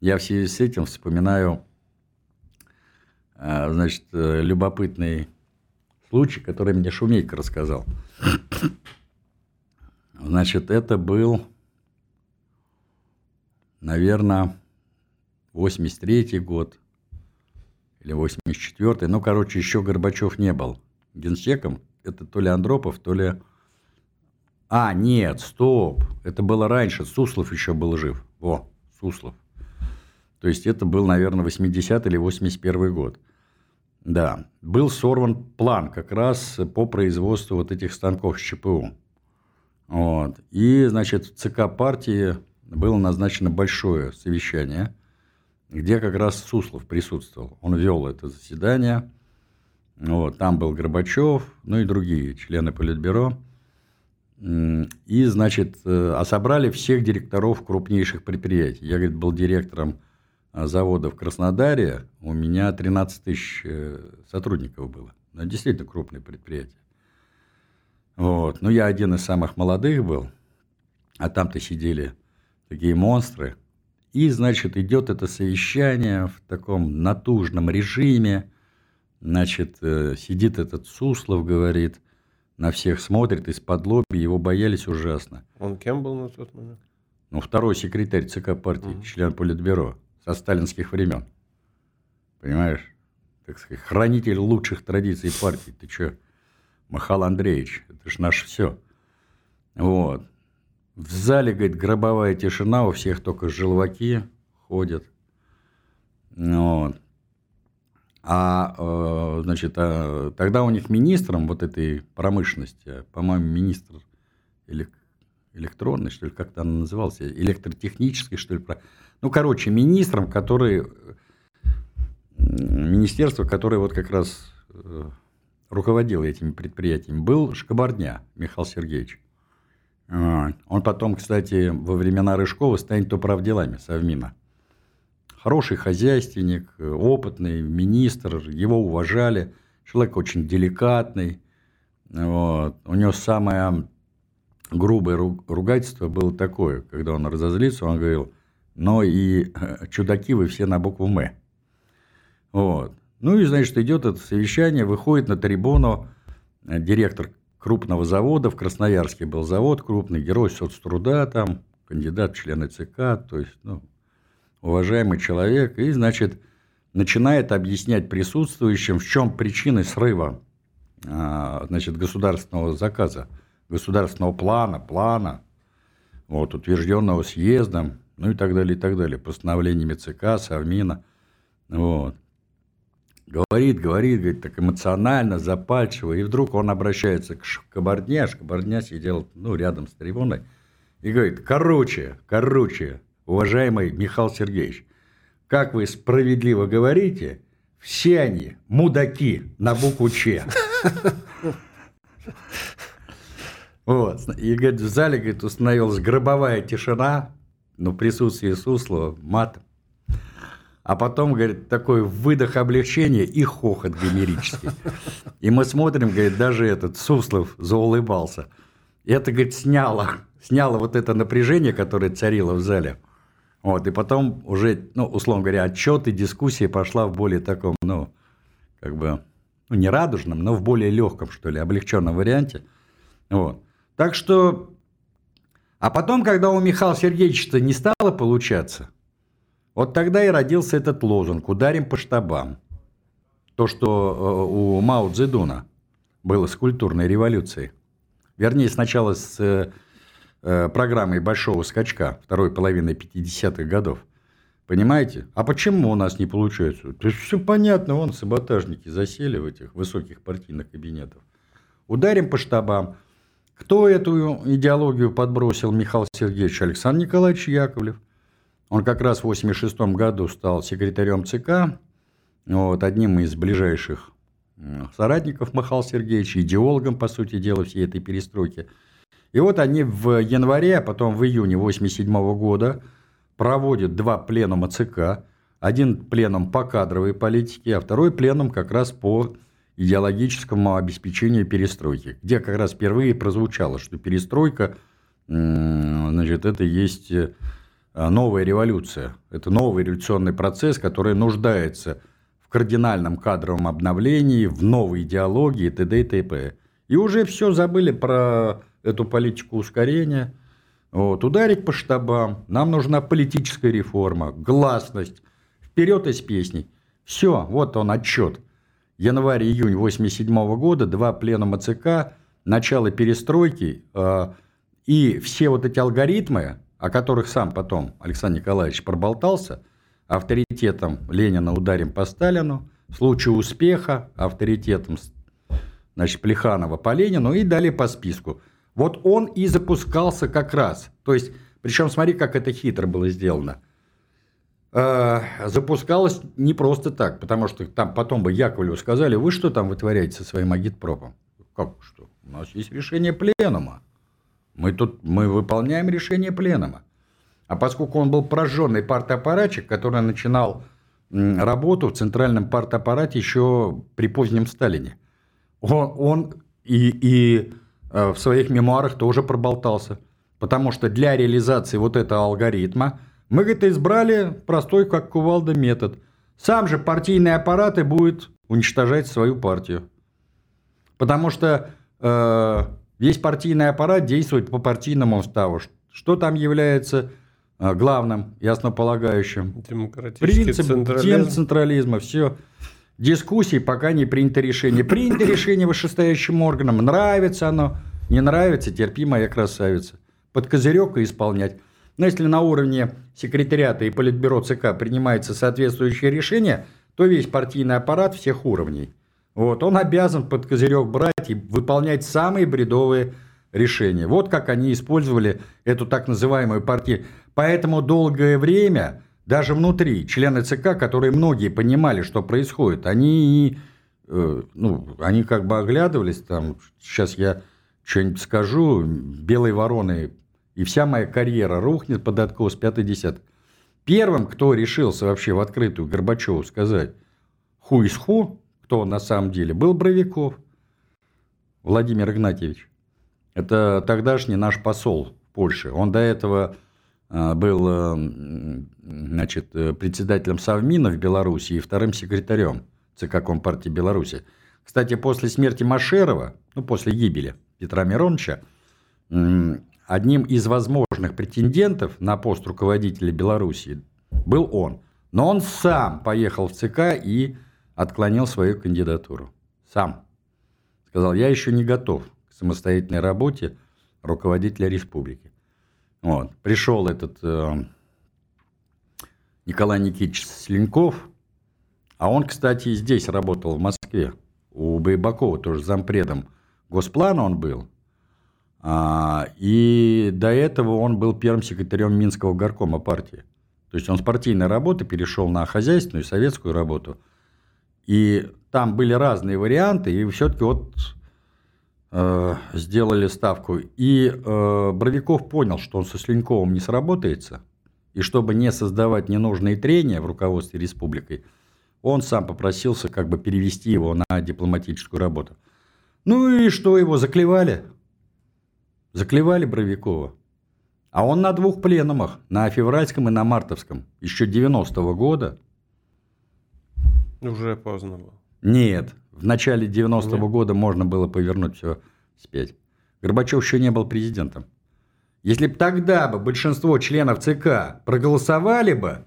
Я в связи с этим вспоминаю, а, значит, э, любопытный случай, который мне Шумейко рассказал. Значит, это был, наверное, 83 год или 84-й. Ну, короче, еще Горбачев не был генсеком. Это то ли Андропов, то ли... А, нет, стоп. Это было раньше. Суслов еще был жив. Во, Суслов. То есть это был, наверное, 80 или 81 год. Да, был сорван план как раз по производству вот этих станков с ЧПУ. Вот. И, значит, в ЦК партии было назначено большое совещание, где как раз Суслов присутствовал. Он вел это заседание. Вот. Там был Горбачев, ну и другие члены Политбюро. И, значит, э, а собрали всех директоров крупнейших предприятий. Я, говорит, был директором а, завода в Краснодаре, у меня 13 тысяч э, сотрудников было. Ну, действительно крупное предприятие. Вот. Ну, я один из самых молодых был, а там-то сидели такие монстры. И, значит, идет это совещание в таком натужном режиме. Значит, э, сидит этот Суслов, говорит, на всех смотрит из-под лоби, его боялись ужасно. Он кем был на тот момент? Ну, второй секретарь ЦК партии, угу. член Политбюро. со сталинских времен. Понимаешь? Так сказать, хранитель лучших традиций партии. Ты что, Махал Андреевич, это ж наше все. Вот. В зале, говорит, гробовая тишина, у всех только желваки ходят. Вот. А, э, значит, а, тогда у них министром вот этой промышленности, по-моему, министр электронный, что ли, как-то она называлась, электротехнический, что ли. Ну, короче, министром, который, министерство, которое вот как раз э, руководил этими предприятиями, был Шкабардня Михаил Сергеевич. Он потом, кстати, во времена Рыжкова станет управделами Совмина. Хороший хозяйственник, опытный министр, его уважали. Человек очень деликатный. Вот. У него самое грубое ругательство было такое, когда он разозлился, он говорил, но и э, чудаки вы все на букву «М». Вот. Ну и, значит, идет это совещание, выходит на трибуну э, директор крупного завода, в Красноярске был завод крупный, герой соцтруда там, кандидат в члены ЦК, то есть, ну, уважаемый человек, и, значит, начинает объяснять присутствующим, в чем причины срыва а, значит, государственного заказа, государственного плана, плана, вот, утвержденного съездом, ну и так далее, и так далее, постановлениями ЦК, Совмина. Вот. Говорит, говорит, говорит, так эмоционально, запальчиво, и вдруг он обращается к Шкабардне, а Шкабардня сидел ну, рядом с трибуной, и говорит, короче, короче, уважаемый Михаил Сергеевич, как вы справедливо говорите, все они мудаки на букву Ч. Вот. И, говорит, в зале, говорит, установилась гробовая тишина, но в присутствии Суслова мат. А потом, говорит, такой выдох облегчения и хохот гомерический. И мы смотрим, говорит, даже этот Суслов заулыбался. И это, говорит, сняло, сняло вот это напряжение, которое царило в зале. Вот, и потом уже, ну, условно говоря, отчет и дискуссия пошла в более таком, ну, как бы, ну, не радужном, но в более легком, что ли, облегченном варианте. Вот. Так что, а потом, когда у Михаила Сергеевича не стало получаться, вот тогда и родился этот лозунг «Ударим по штабам». То, что э, у Мао Цзэдуна было с культурной революцией. Вернее, сначала с Э, программой большого скачка второй половины 50-х годов. Понимаете? А почему у нас не получается? То есть все понятно, вон саботажники засели в этих высоких партийных кабинетах. Ударим по штабам. Кто эту идеологию подбросил? Михаил Сергеевич Александр Николаевич Яковлев. Он как раз в 86 году стал секретарем ЦК, вот, одним из ближайших соратников Михаила Сергеевича, идеологом, по сути дела, всей этой перестройки – и вот они в январе, а потом в июне 1987 года проводят два пленума ЦК. Один пленум по кадровой политике, а второй пленум как раз по идеологическому обеспечению перестройки, где как раз впервые прозвучало, что перестройка, значит, это есть э, новая революция. Это новый революционный процесс, который нуждается в кардинальном кадровом обновлении, в новой идеологии, т.д. и т.п. И уже все забыли про эту политику ускорения, вот, ударить по штабам. Нам нужна политическая реформа, гласность, вперед из песней. Все, вот он отчет. Январь-июнь 87 года, два пленума ЦК, начало перестройки э, и все вот эти алгоритмы, о которых сам потом Александр Николаевич проболтался, авторитетом Ленина ударим по Сталину, в случае успеха авторитетом значит, Плеханова по Ленину и далее по списку. Вот он и запускался как раз. То есть, причем смотри, как это хитро было сделано. Э, запускалось не просто так, потому что там потом бы Яковлеву сказали, вы что там вытворяете со своим агитпропом? Как что? У нас есть решение пленума. Мы тут мы выполняем решение пленума. А поскольку он был прожженный партаппаратчик, который начинал работу в центральном партаппарате еще при позднем Сталине, он, он и, и в своих мемуарах тоже проболтался. Потому что для реализации вот этого алгоритма мы, говорит, избрали простой, как кувалда, метод. Сам же партийный аппарат и будет уничтожать свою партию. Потому что э, весь партийный аппарат действует по партийному уставу. Что там является а, главным и основополагающим. Демократический Принцип централизм. демцентрализма, все. Дискуссии, пока не принято решение. Принято решение вышестоящим органам, нравится оно, не нравится, терпи, моя красавица. Под козырек и исполнять. Но если на уровне секретариата и политбюро ЦК принимается соответствующее решение, то весь партийный аппарат всех уровней, вот, он обязан под козырек брать и выполнять самые бредовые решения. Вот как они использовали эту так называемую партию. Поэтому долгое время, даже внутри, члены ЦК, которые многие понимали, что происходит, они, э, ну, они как бы оглядывались, там, сейчас я что-нибудь скажу, белой вороны, и вся моя карьера рухнет под откос 5 Первым, кто решился вообще в открытую Горбачеву сказать ху из ху, кто на самом деле, был Бровиков Владимир Игнатьевич. Это тогдашний наш посол в Польше. Он до этого был э, значит, э, председателем Совмина в Беларуси и вторым секретарем ЦК Компартии Беларуси. Кстати, после смерти Машерова, ну, после гибели Петра Мироновича, одним из возможных претендентов на пост руководителя Беларуси был он. Но он сам поехал в ЦК и отклонил свою кандидатуру. Сам. Сказал, я еще не готов к самостоятельной работе руководителя республики. Вот. Пришел этот э, Николай Никитич Слинков, а он, кстати, здесь работал, в Москве, у Байбакова, тоже зампредом Госплана он был. А, и до этого он был первым секретарем Минского горкома партии. То есть он с партийной работы перешел на хозяйственную советскую работу. И там были разные варианты, и все-таки вот сделали ставку. И э, Боровиков понял, что он со Слиньковым не сработается, и чтобы не создавать ненужные трения в руководстве республикой, он сам попросился как бы перевести его на дипломатическую работу. Ну и что, его заклевали? Заклевали Бровикова. А он на двух пленумах, на февральском и на мартовском, еще 90-го года. Уже поздно было. Нет, в начале 90-го года можно было повернуть все спеть. Горбачев еще не был президентом. Если бы тогда бы большинство членов ЦК проголосовали бы,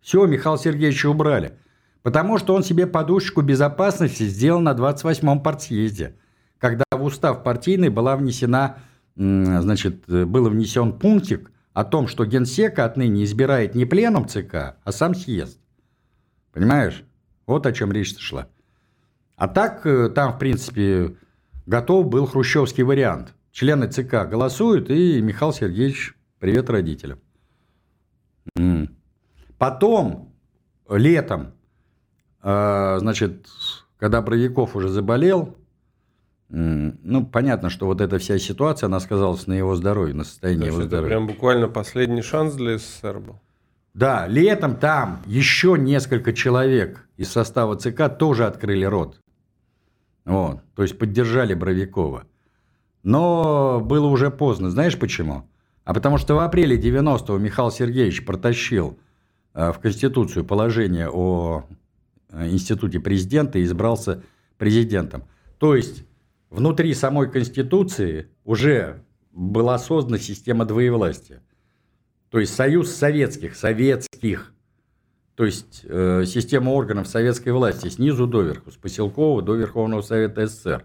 все, Михаила Сергеевича убрали. Потому что он себе подушечку безопасности сделал на 28-м партсъезде, когда в устав партийный была внесена значит, был внесен пунктик о том, что генсека отныне избирает не пленум ЦК, а сам съезд. Понимаешь? Вот о чем речь шла. А так э, там, в принципе, готов был хрущевский вариант. Члены ЦК голосуют, и Михаил Сергеевич, привет родителям. Потом, летом, э, значит, когда Бровиков уже заболел, ну, понятно, что вот эта вся ситуация, она сказалась на его здоровье, на состоянии его здоровья. Прям буквально последний шанс для СССР был. Да, летом там еще несколько человек из состава ЦК тоже открыли рот. Вот, то есть поддержали Бровикова. Но было уже поздно. Знаешь почему? А потому что в апреле 90-го Михаил Сергеевич протащил э, в Конституцию положение о э, институте президента и избрался президентом. То есть внутри самой Конституции уже была создана система двоевластия. То есть союз советских, советских, то есть э, система органов советской власти снизу доверху, с Поселкова до Верховного Совета СССР.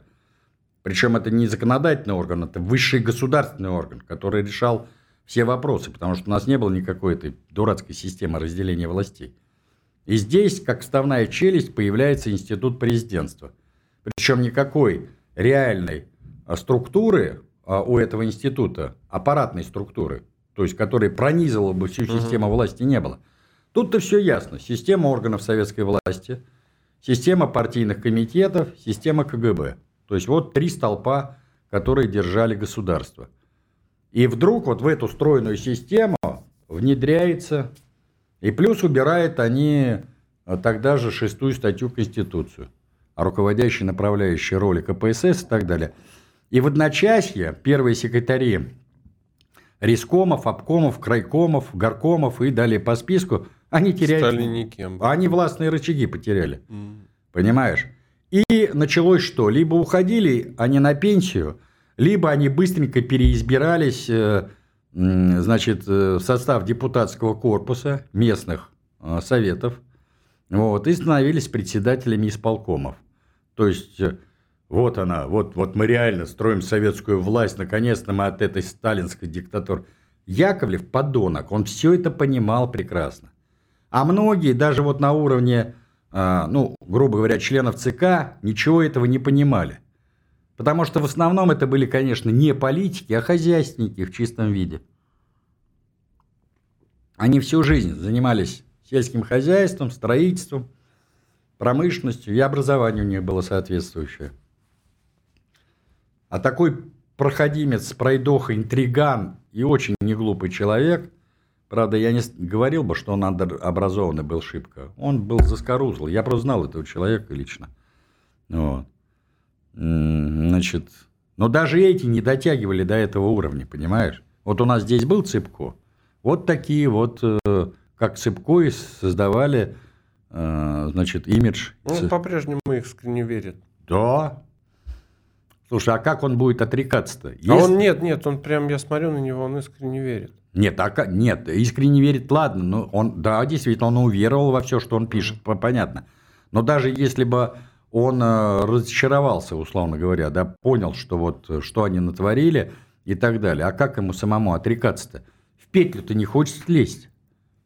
Причем это не законодательный орган, это высший государственный орган, который решал все вопросы, потому что у нас не было никакой этой дурацкой системы разделения властей. И здесь, как вставная челюсть, появляется институт президентства. Причем никакой реальной а, структуры а, у этого института, аппаратной структуры, то есть которая пронизывала бы всю систему власти, не было. Тут-то все ясно. Система органов советской власти, система партийных комитетов, система КГБ. То есть вот три столпа, которые держали государство. И вдруг вот в эту стройную систему внедряется, и плюс убирают они а, тогда же шестую статью Конституцию руководящие направляющие роли КПСС и так далее. И в одночасье первые секретари рискомов, обкомов, крайкомов, горкомов и далее по списку, они теряют... Стали никем. Они властные рычаги потеряли. Mm. Понимаешь? И началось что? Либо уходили они на пенсию, либо они быстренько переизбирались э, значит, в состав депутатского корпуса местных советов, вот, и становились председателями исполкомов. То есть вот она, вот, вот мы реально строим советскую власть, наконец-то мы от этой сталинской диктатуры. Яковлев подонок, он все это понимал прекрасно. А многие, даже вот на уровне, а, ну, грубо говоря, членов ЦК, ничего этого не понимали. Потому что в основном это были, конечно, не политики, а хозяйственники в чистом виде. Они всю жизнь занимались сельским хозяйством, строительством, промышленностью, и образование у них было соответствующее. А такой проходимец, пройдоха, интриган и очень неглупый человек, правда, я не говорил бы, что он образованный был шибко. Он был заскорузлый. Я просто знал этого человека лично. Вот. Значит, но даже эти не дотягивали до этого уровня, понимаешь? Вот у нас здесь был Цыпко. Вот такие вот, э, как Цыпко, и создавали, э, значит, имидж. Он по-прежнему искренне верит. Да, Слушай, а как он будет отрекаться-то? Есть... А он нет, нет, он прям, я смотрю на него, он искренне верит. Нет, а нет, искренне верит, ладно, но он, да, действительно, он уверовал во все, что он пишет, понятно. Но даже если бы он э, разочаровался, условно говоря, да, понял, что вот, что они натворили и так далее, а как ему самому отрекаться-то? В петлю-то не хочется лезть.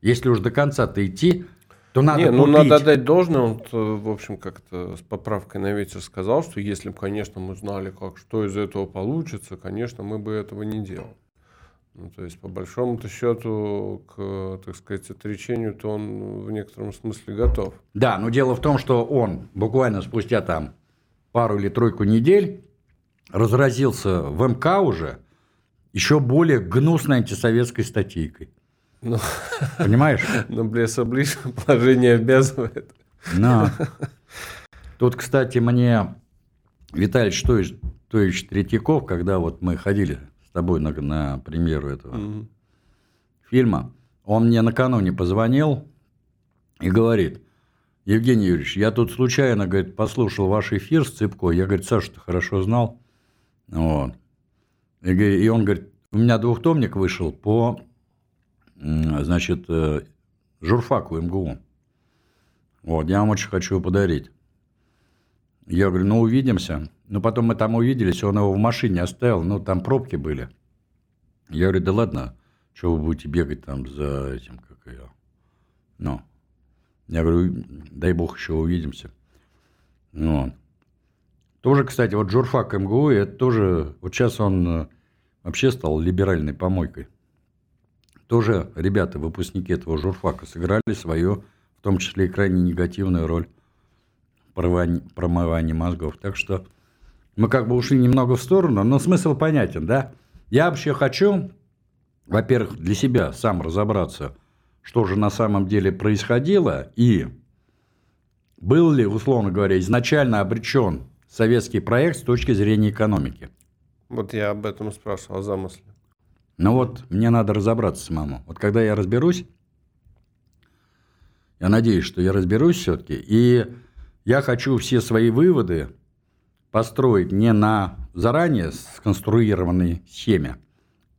Если уж до конца-то идти, то надо Не, ну надо дать должное, он, в общем, как-то с поправкой на ветер сказал, что если бы, конечно, мы знали, как, что из этого получится, конечно, мы бы этого не делали. Ну, то есть, по большому-то счету, к, так сказать, отречению-то он в некотором смысле готов. Да, но дело в том, что он буквально спустя там пару или тройку недель разразился в МК уже еще более гнусной антисоветской статейкой. Ну, Понимаешь? Но блесо ближе положение обязывает. Но. Тут, кстати, мне Виталий Штоевич, Штоевич Третьяков, когда вот мы ходили с тобой на, на премьеру этого угу. фильма, он мне накануне позвонил и говорит, Евгений Юрьевич, я тут случайно, говорит, послушал ваш эфир с Цыпко. Я, говорит, Саша, ты хорошо знал. Вот. И, и он говорит, у меня двухтомник вышел по значит, э, журфак в МГУ. Вот, я вам очень хочу подарить. Я говорю, ну, увидимся. Ну, потом мы там увиделись, он его в машине оставил, ну, там пробки были. Я говорю, да ладно, что вы будете бегать там за этим, как я. Ну, я говорю, дай бог еще увидимся. Вот. Тоже, кстати, вот журфак МГУ, это тоже, вот сейчас он э, вообще стал либеральной помойкой тоже ребята, выпускники этого журфака, сыграли свою, в том числе и крайне негативную роль в промывании мозгов. Так что мы как бы ушли немного в сторону, но смысл понятен, да? Я вообще хочу, во-первых, для себя сам разобраться, что же на самом деле происходило, и был ли, условно говоря, изначально обречен советский проект с точки зрения экономики. Вот я об этом спрашивал, о замысле. Но вот мне надо разобраться самому. Вот когда я разберусь, я надеюсь, что я разберусь все-таки, и я хочу все свои выводы построить не на заранее сконструированной схеме,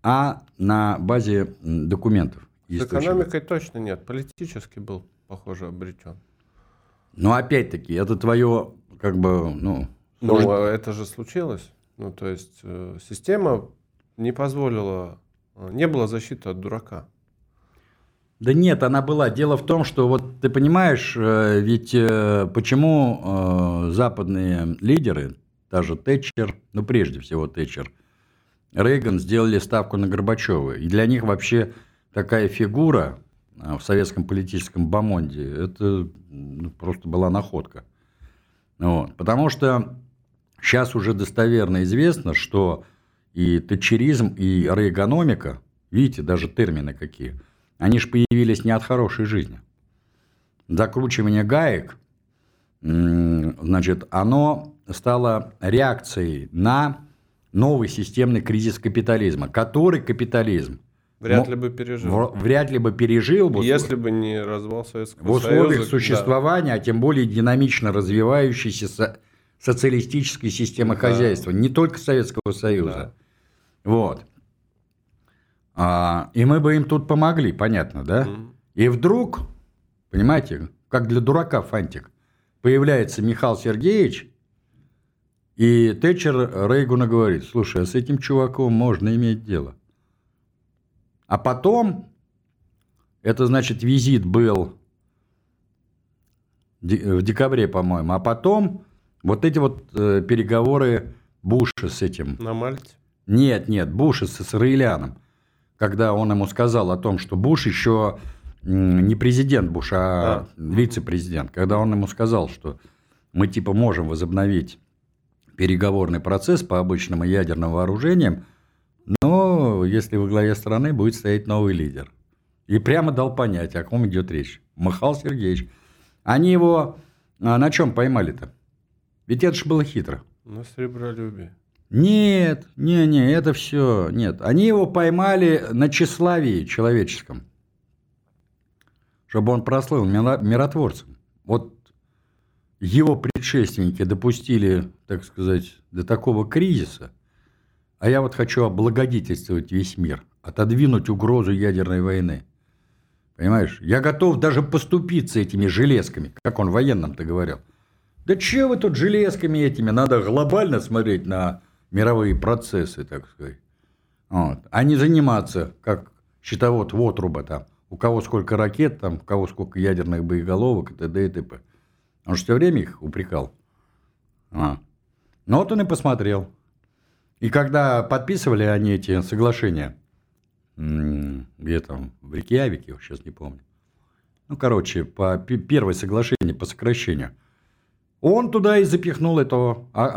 а на базе документов. С экономикой точно нет, политически был, похоже, обречен. Но опять-таки, это твое, как бы, ну... Ну, может... это же случилось. Ну, то есть, э, система не позволила не было защиты от дурака. Да нет, она была. Дело в том, что вот ты понимаешь, э, ведь э, почему э, западные лидеры, даже Тэтчер, ну прежде всего Тэтчер, Рейган сделали ставку на Горбачева. И для них вообще такая фигура в советском политическом бомонде, это ну, просто была находка. Вот. Потому что сейчас уже достоверно известно, что и тачеризм, и рейгономика, видите, даже термины какие, они же появились не от хорошей жизни. Закручивание гаек, значит, оно стало реакцией на новый системный кризис капитализма, который капитализм Вряд ли бы пережил. Вряд ли бы пережил. бы. Если бы не развал Советского Союза. В условиях Союза, существования, да. а тем более динамично развивающейся социалистической системы да. хозяйства, не только Советского Союза. Да. Вот. А, и мы бы им тут помогли, понятно, да? И вдруг, понимаете, как для дурака фантик, появляется Михаил Сергеевич, и Тэтчер Рейгуна говорит, слушай, а с этим чуваком можно иметь дело. А потом, это значит, визит был в декабре, по-моему, а потом вот эти вот э, переговоры Буша с этим На Мальте. нет, нет, Буша с израильяном, когда он ему сказал о том, что Буш еще не президент Буш, а А. вице-президент, когда он ему сказал, что мы типа можем возобновить переговорный процесс по обычным ядерным вооружениям, но если во главе страны будет стоять новый лидер. И прямо дал понять, о ком идет речь. Михаил Сергеевич. Они его а, на чем поймали-то? Ведь это же было хитро. На сребролюбие. Нет, не, не, это все, нет. Они его поймали на тщеславии человеческом, чтобы он прослыл миротворцем. Вот его предшественники допустили, так сказать, до такого кризиса, а я вот хочу облагодетельствовать весь мир, отодвинуть угрозу ядерной войны. Понимаешь? Я готов даже поступиться этими железками, как он военным-то говорил. Да че вы тут железками этими? Надо глобально смотреть на мировые процессы, так сказать. Вот. А не заниматься, как счетовод Вотруба там. У кого сколько ракет, там, у кого сколько ядерных боеголовок и т.д. и т.п. Он же все время их упрекал. А. Ну вот он и посмотрел. И когда подписывали они эти соглашения, где там, в Рейкьявике, сейчас не помню. Ну, короче, по пе- первое соглашение по сокращению. Он туда и запихнул этого, а, а,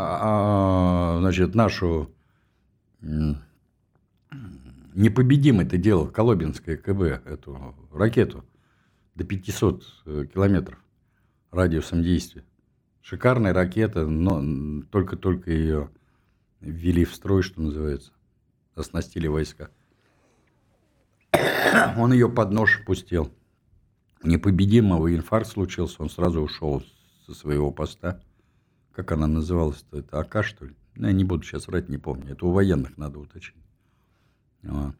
а, значит, нашу м, непобедимый ты делал, Колобинское КБ, эту ракету до 500 э, километров радиусом действия. Шикарная ракета, но только-только ее ввели в строй, что называется, оснастили войска. Он ее под нож пустил. Непобедимого инфаркт случился, он сразу ушел со своего поста. Как она называлась-то? Это АК, что ли? Ну, я не буду сейчас врать, не помню. Это у военных надо уточнить. Вот.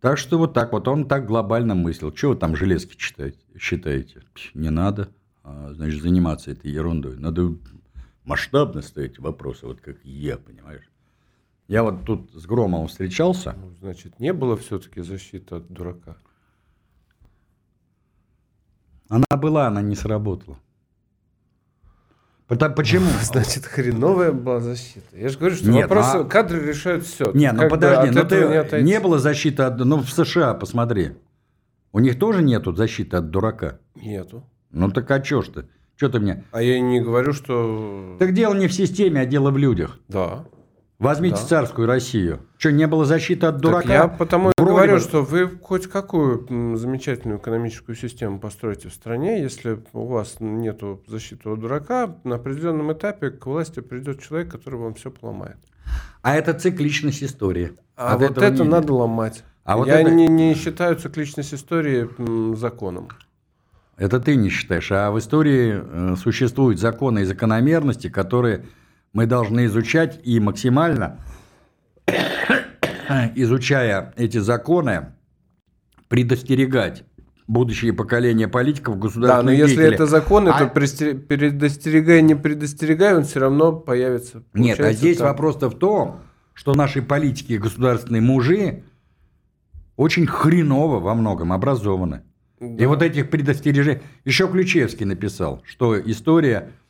Так что вот так вот, он так глобально мыслил. Чего вы там железки читаете, считаете? Не надо, а, значит, заниматься этой ерундой. Надо масштабно ставить вопросы, вот как я, понимаешь? Я вот тут с Громовым встречался. Ну, значит, не было все-таки защиты от дурака. Она была, она не сработала. Потому- Почему? Значит, хреновая была защита. Я же говорю, что Нет, вопросы, а- кадры решают все. Не, ну подожди, ну ты не, было защиты от... Ну в США, посмотри. У них тоже нету защиты от дурака. Нету. Ну так а чё ж ты? Чё ты мне... А я не говорю, что... Так дело не в системе, а дело в людях. Да. Возьмите Да. царскую Россию. Что, не было защиты от дурака? Так я потому Вроде говорю, бы- что вы хоть какую замечательную экономическую систему построите в стране, если у вас нет защиты от дурака, на определенном этапе к власти придет человек, который вам все поломает. А это цикличность истории. А От вот этого это не- надо ломать. А вот я это- не, не считаю цикличность истории законом. Это ты не считаешь. А в истории э, существуют законы и закономерности, которые мы должны изучать и максимально, изучая эти законы, предостерегать будущие поколения политиков, Да, но государственных если деятелей. это законы, А- то предостерегай, не предостерегай, он все равно появится. Нет, а здесь так. вопрос-то в том, что наши политики и государственные мужи очень хреново во многом образованы. И вот этих предостережений... Еще Ключевский написал, что история –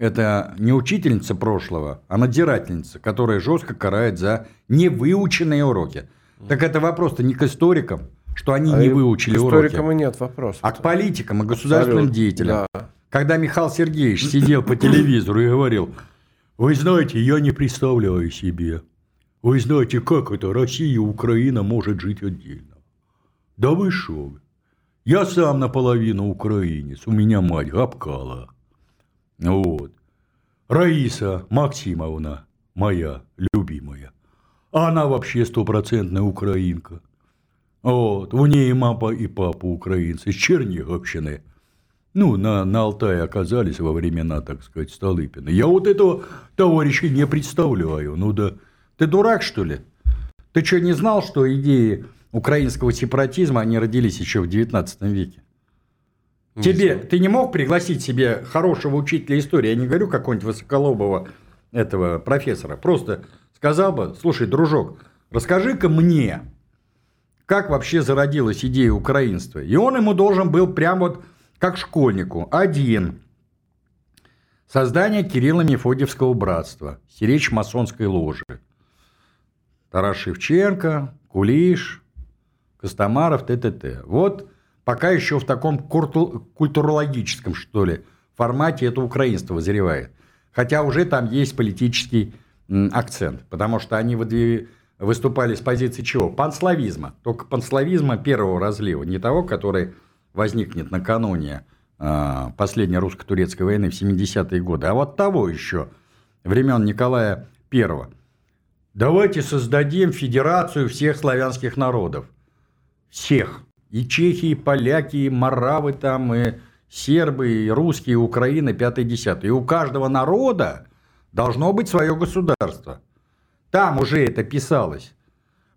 это не учительница прошлого, а надзирательница, которая жестко карает за невыученные уроки. Так это вопрос-то не к историкам, что они А не выучили к уроки, историкам и нет вопросов. а к политикам и государственным Абсолютно, деятелям. да. Когда Михаил Сергеевич сидел по телевизору и говорил, вы знаете, я не представляю себе. Вы знаете, как это Россия и Украина может жить отдельно. Да вы шо? Я сам наполовину украинец, у меня мать габкала. Вот. Раиса Максимовна, моя любимая, она вообще стопроцентная украинка. Вот, у нее мама, и папа украинцы, с Черниговщины. Ну, на, на Алтае оказались во времена, так сказать, Столыпина. Я вот этого товарища не представляю. Ну да, ты дурак, что ли? Ты что, не знал, что идеи украинского сепаратизма, они родились еще в 19 веке? Тебе, ты не мог пригласить себе хорошего учителя истории, я не говорю какого-нибудь высоколобого этого профессора, просто сказал бы, слушай, дружок, расскажи-ка мне, как вообще зародилась идея украинства. И он ему должен был прям вот как школьнику, один, создание Кирилла-Мефодиевского братства, сиречь масонской ложи. Тарас Шевченко, Кулиш, Костомаров, т.т.т. Вот пока еще в таком культурологическом, что ли, формате это украинство вызревает. Хотя уже там есть политический акцент, потому что они выступали с позиции чего? Панславизма. Только панславизма первого разлива, не того, который возникнет накануне а, последней русско-турецкой войны в 70-е годы, а вот того еще, времен Николая I. Давайте создадим федерацию всех славянских народов. Всех. И чехи, и поляки, и маравы там, и сербы, и русские, и Украина, пятый, десятый. И у каждого народа должно быть свое государство. Там уже это писалось,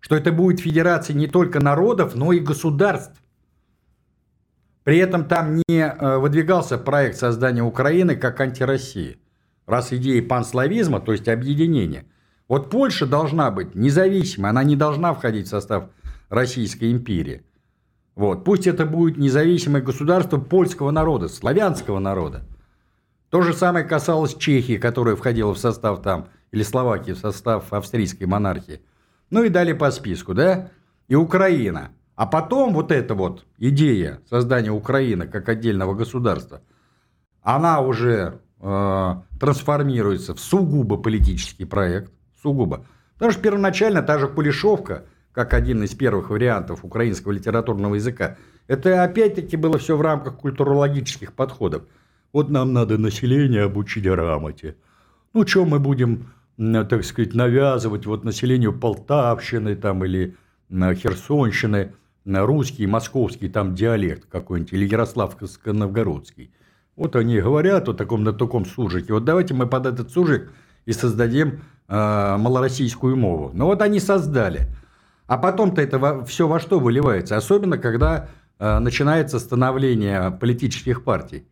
что это будет федерация не только народов, но и государств. При этом там не э, выдвигался проект создания Украины как антироссии. Раз идеи панславизма, то есть объединения. Вот Польша должна быть независимой, она не должна входить в состав Российской империи. Вот. Пусть это будет независимое государство польского народа, славянского народа. То же самое касалось Чехии, которая входила в состав там, или Словакии в состав австрийской монархии. Ну и далее по списку, да? И Украина. А потом вот эта вот идея создания Украины как отдельного государства, она уже э, трансформируется в сугубо политический проект, сугубо. Потому что первоначально та же Кулешовка, как один из первых вариантов украинского литературного языка, это опять-таки было все в рамках культурологических подходов. Вот нам надо население обучить грамоте. Ну, что мы будем, так сказать, навязывать вот населению Полтавщины там или Херсонщины – русский, московский там диалект какой-нибудь, или ярославско-новгородский. Вот они говорят о таком, на таком сужике. Вот давайте мы под этот сужик и создадим э, малороссийскую мову. Ну вот они создали. А потом-то это во, все во что выливается? Особенно, когда э, начинается становление политических партий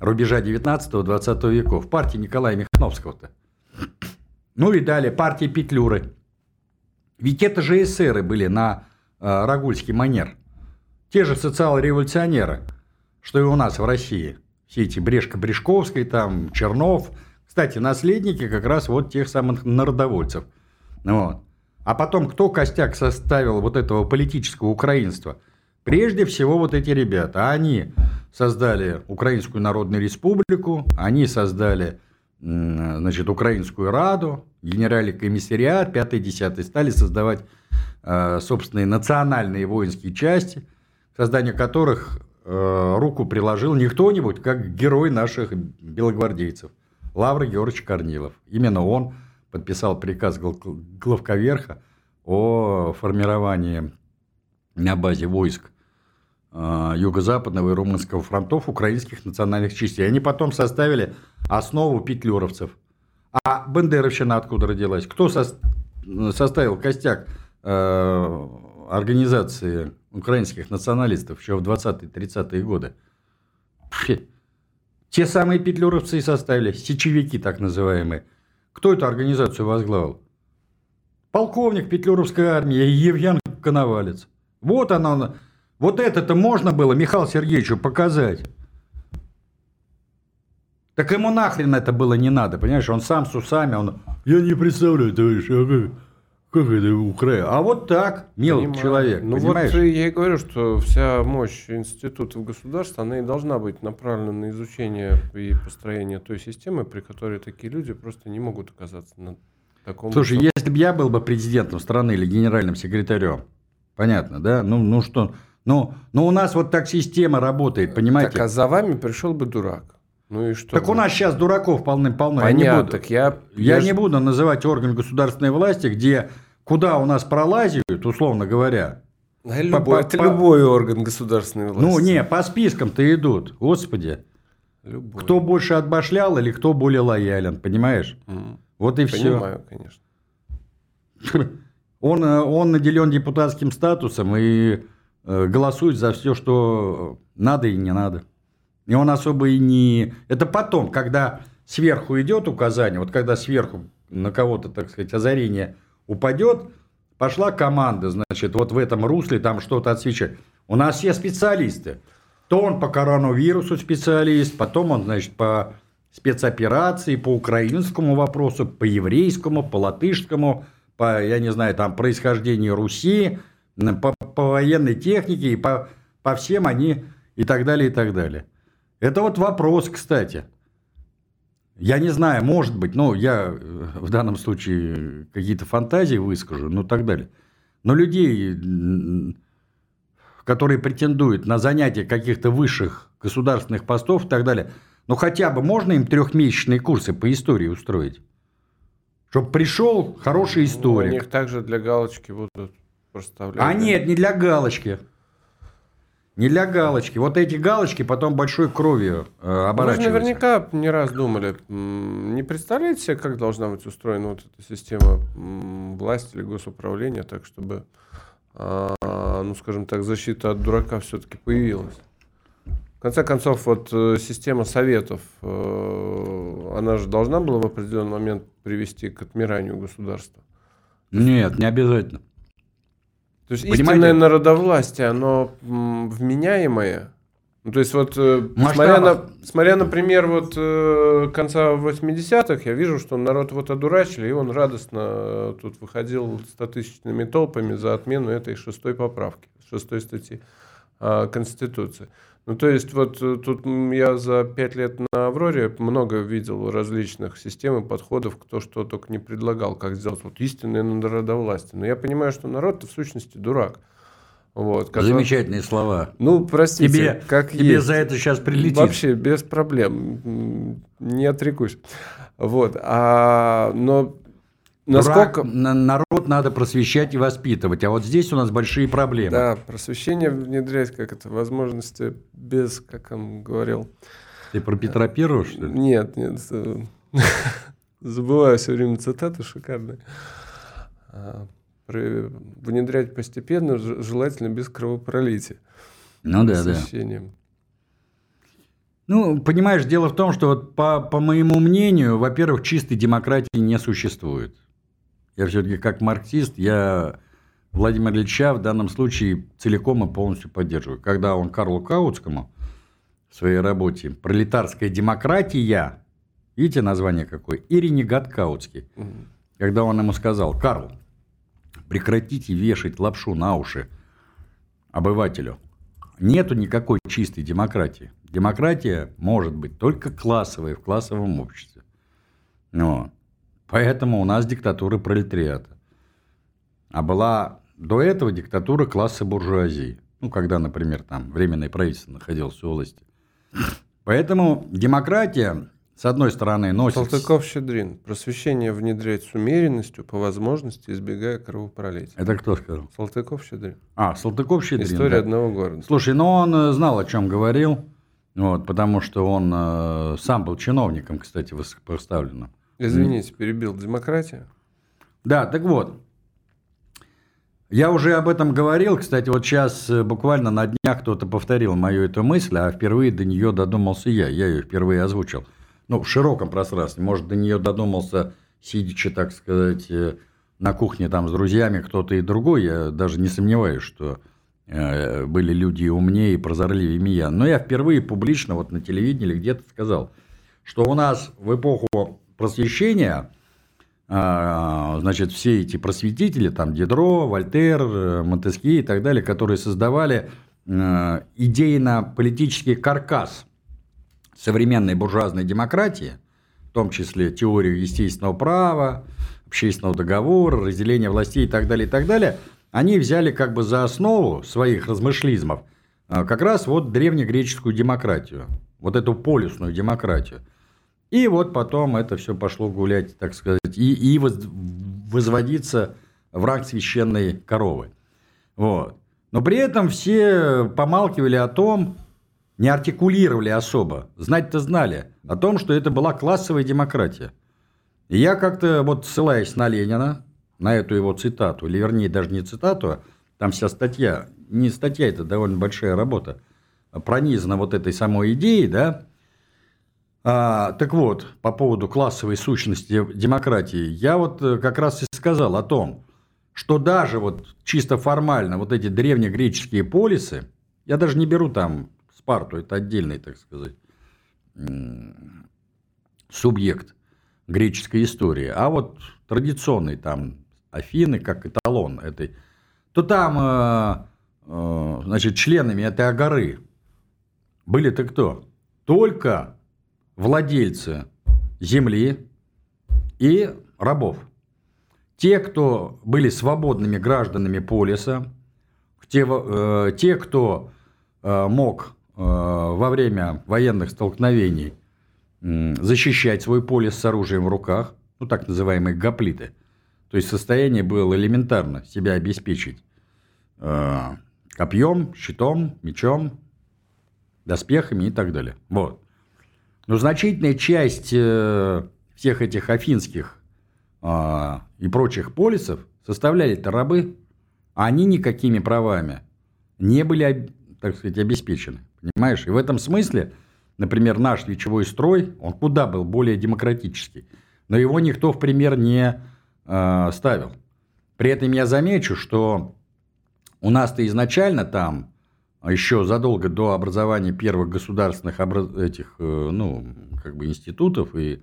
рубежа 19-20 веков. Партии Николая Михновского-то. Ну и далее партии Петлюры. Ведь это же эсеры были на Э, рагульский манер. Те же социал-революционеры, что и у нас в России. Все эти Брешко-Брешковский, там, Чернов. Кстати, наследники как раз вот тех самых народовольцев. Вот. А потом, кто костяк составил вот этого политического украинства? Прежде всего вот эти ребята. Они создали Украинскую Народную Республику, они создали значит, Украинскую Раду, генеральный комиссариат, 5-10, стали создавать Э, собственные национальные воинские части, к созданию которых э, руку приложил не кто-нибудь, как герой наших белогвардейцев, Лавр Георгиевич Корнилов. Именно он подписал приказ главковерха о формировании на базе войск э, Юго-Западного и Румынского фронтов украинских национальных частей. Они потом составили основу петлюровцев. А Бандеровщина откуда родилась? Кто составил костяк Э, организации украинских националистов еще в 20-30-е годы. Те самые петлюровцы и составили, сечевики так называемые. Кто эту организацию возглавил? Полковник Петлюровской армии Евген Коновалец. Вот оно, вот это-то можно было Михаилу Сергеевичу показать. Так ему нахрен это было не надо, понимаешь? Он сам с усами, он... Я не представляю, товарищ, а как это Украина? А вот так, мелкий Понимаю. человек, ну понимаешь? вот я и говорю, что вся мощь институтов государства, она и должна быть направлена на изучение и построение той системы, при которой такие люди просто не могут оказаться на таком... Слушай, высоком... если бы я был бы президентом страны или генеральным секретарем, понятно, да? Ну, ну что, ну, ну у нас вот так система работает, понимаете? Так, а за вами пришел бы дурак. Ну и что? Так у нас сейчас дураков полным-полно. Понятно, я не буду, так я... Я, я не буду называть орган государственной власти, где куда у нас пролазят, условно говоря. А любой, по, это по, любой орган государственной власти. Ну, не, по спискам-то идут, господи. Любой. Кто больше отбашлял или кто более лоялен, понимаешь? Mm. Вот и Понимаю, все. Понимаю, конечно. Он, э, он наделен депутатским статусом и э, голосует за все, что надо и не надо. И он особо и не... Это потом, когда сверху идет указание, вот когда сверху на кого-то, так сказать, озарение упадет, пошла команда, значит, вот в этом русле там что-то отсвечать. У нас все специалисты. То он по коронавирусу специалист, потом он, значит, по спецоперации, по украинскому вопросу, по еврейскому, по латышскому, по, я не знаю, там, происхождению Руси, по, по военной технике и по, по всем они и так далее, и так далее. Это вот вопрос, кстати. Я не знаю, может быть, ну, я э, в данном случае какие-то фантазии выскажу, ну, так далее. Но людей, которые претендуют на занятие каких-то высших государственных постов и так далее, ну, хотя бы можно им трехмесячные курсы по истории устроить? Чтобы пришел хороший историк. Ну, у них также для галочки будут проставлять. А нет, не для галочки. Не для галочки. Вот эти галочки потом большой кровью э, оборачиваются. Вы наверняка не раз думали. Не представляете себе, как должна быть устроена вот эта система власти или госуправления, так чтобы, а, ну скажем так, защита от дурака все-таки появилась? В конце концов, вот э, система советов, э, она же должна была в определенный момент привести к отмиранию государства? Нет, не обязательно. То есть Понимаете? истинное народовластие, оно вменяемое. Ну, то есть вот, э, смотря на, смотря, например, вот э, конца 80-х, я вижу, что народ вот одурачили, и он радостно э, тут выходил стотысячными толпами за отмену этой шестой поправки, шестой статьи э, Конституции. Ну, то есть, вот э, тут я за пять лет на Авроре много видел различных систем и подходов, кто что только не предлагал, как сделать вот истинное народовластие. Но я понимаю, что народ-то в сущности дурак. Вот, как Замечательные слова. Ну, простите, тебе, как тебе есть. за это сейчас прилетит. Вообще, без проблем. Не отрекусь. Вот. А, но Насколько... Дурак, народ надо просвещать и воспитывать, а вот здесь у нас большие проблемы. Да, просвещение внедрять как это возможности без, как он говорил. Ты про Петра Первого, что ли? Нет, нет. Забываю все время цитаты шикарные. А, внедрять постепенно, желательно без кровопролития. Ну да, да. Ну, понимаешь, дело в том, что вот по, по моему мнению, во-первых, чистой демократии не существует. Я все-таки как марксист, я Владимира Ильича в данном случае целиком и полностью поддерживаю. Когда он Карлу Каутскому в своей работе «Пролетарская демократия», видите название какое? И ренегат Каутский. Угу. Когда он ему сказал, Карл, прекратите вешать лапшу на уши обывателю. Нету никакой чистой демократии. Демократия может быть только классовой в классовом обществе. Но Поэтому у нас диктатура пролетариата. А была до этого диктатура класса буржуазии. Ну, когда, например, там временное правительство находилось у власти. Поэтому демократия, с одной стороны, носит... Салтыков-Щедрин. Просвещение внедрять с умеренностью, по возможности, избегая кровопролития. Это кто сказал? Салтыков-Щедрин. А, Салтыков-Щедрин. История да. одного города. Слушай, ну он э, знал, о чем говорил. Вот, потому что он э, сам был чиновником, кстати, высокопоставленным. Извините, перебил. Демократия? Да, так вот. Я уже об этом говорил. Кстати, вот сейчас э, буквально на днях кто-то повторил мою эту мысль, а впервые до нее додумался я. Я ее впервые озвучил. Ну, в широком пространстве. Может, до нее додумался, сидячи, так сказать, э, на кухне там с друзьями кто-то и другой. Я даже не сомневаюсь, что э, были люди умнее и прозорливее меня. Но я впервые публично вот на телевидении или где-то сказал, что у нас в эпоху просвещения, а, значит, все эти просветители, там Дидро, Вольтер, Монтески и так далее, которые создавали а, идейно-политический каркас современной буржуазной демократии, в том числе теорию естественного права, общественного договора, разделения властей и так далее, и так далее, они взяли как бы за основу своих размышлизмов а, как раз вот древнегреческую демократию, вот эту полюсную демократию – и вот потом это все пошло гулять, так сказать, и, и возводиться в ранг священной коровы. Вот. Но при этом все помалкивали о том, не артикулировали особо, знать-то знали, о том, что это была классовая демократия. И я как-то, вот ссылаясь на Ленина, на эту его цитату, или вернее даже не цитату, а там вся статья, не статья, это довольно большая работа, пронизана вот этой самой идеей, да, а, так вот, по поводу классовой сущности демократии, я вот э, как раз и сказал о том, что даже вот чисто формально вот эти древнегреческие полисы, я даже не беру там Спарту, это отдельный, так сказать, субъект греческой истории, а вот традиционный там Афины как эталон этой, то там, э, э, значит, членами этой агоры были-то кто? Только владельцы земли и рабов. Те, кто были свободными гражданами полиса, те, э, те кто э, мог э, во время военных столкновений э, защищать свой полис с оружием в руках, ну так называемые гоплиты, то есть состояние было элементарно себя обеспечить э, копьем, щитом, мечом, доспехами и так далее. Вот. Но значительная часть э, всех этих афинских э, и прочих полисов составляли-то рабы, а они никакими правами не были, так сказать, обеспечены. Понимаешь? И в этом смысле, например, наш вечевой строй, он куда был более демократический. Но его никто в пример не э, ставил. При этом я замечу, что у нас-то изначально там, еще задолго до образования первых государственных образ... этих, э, ну, как бы институтов и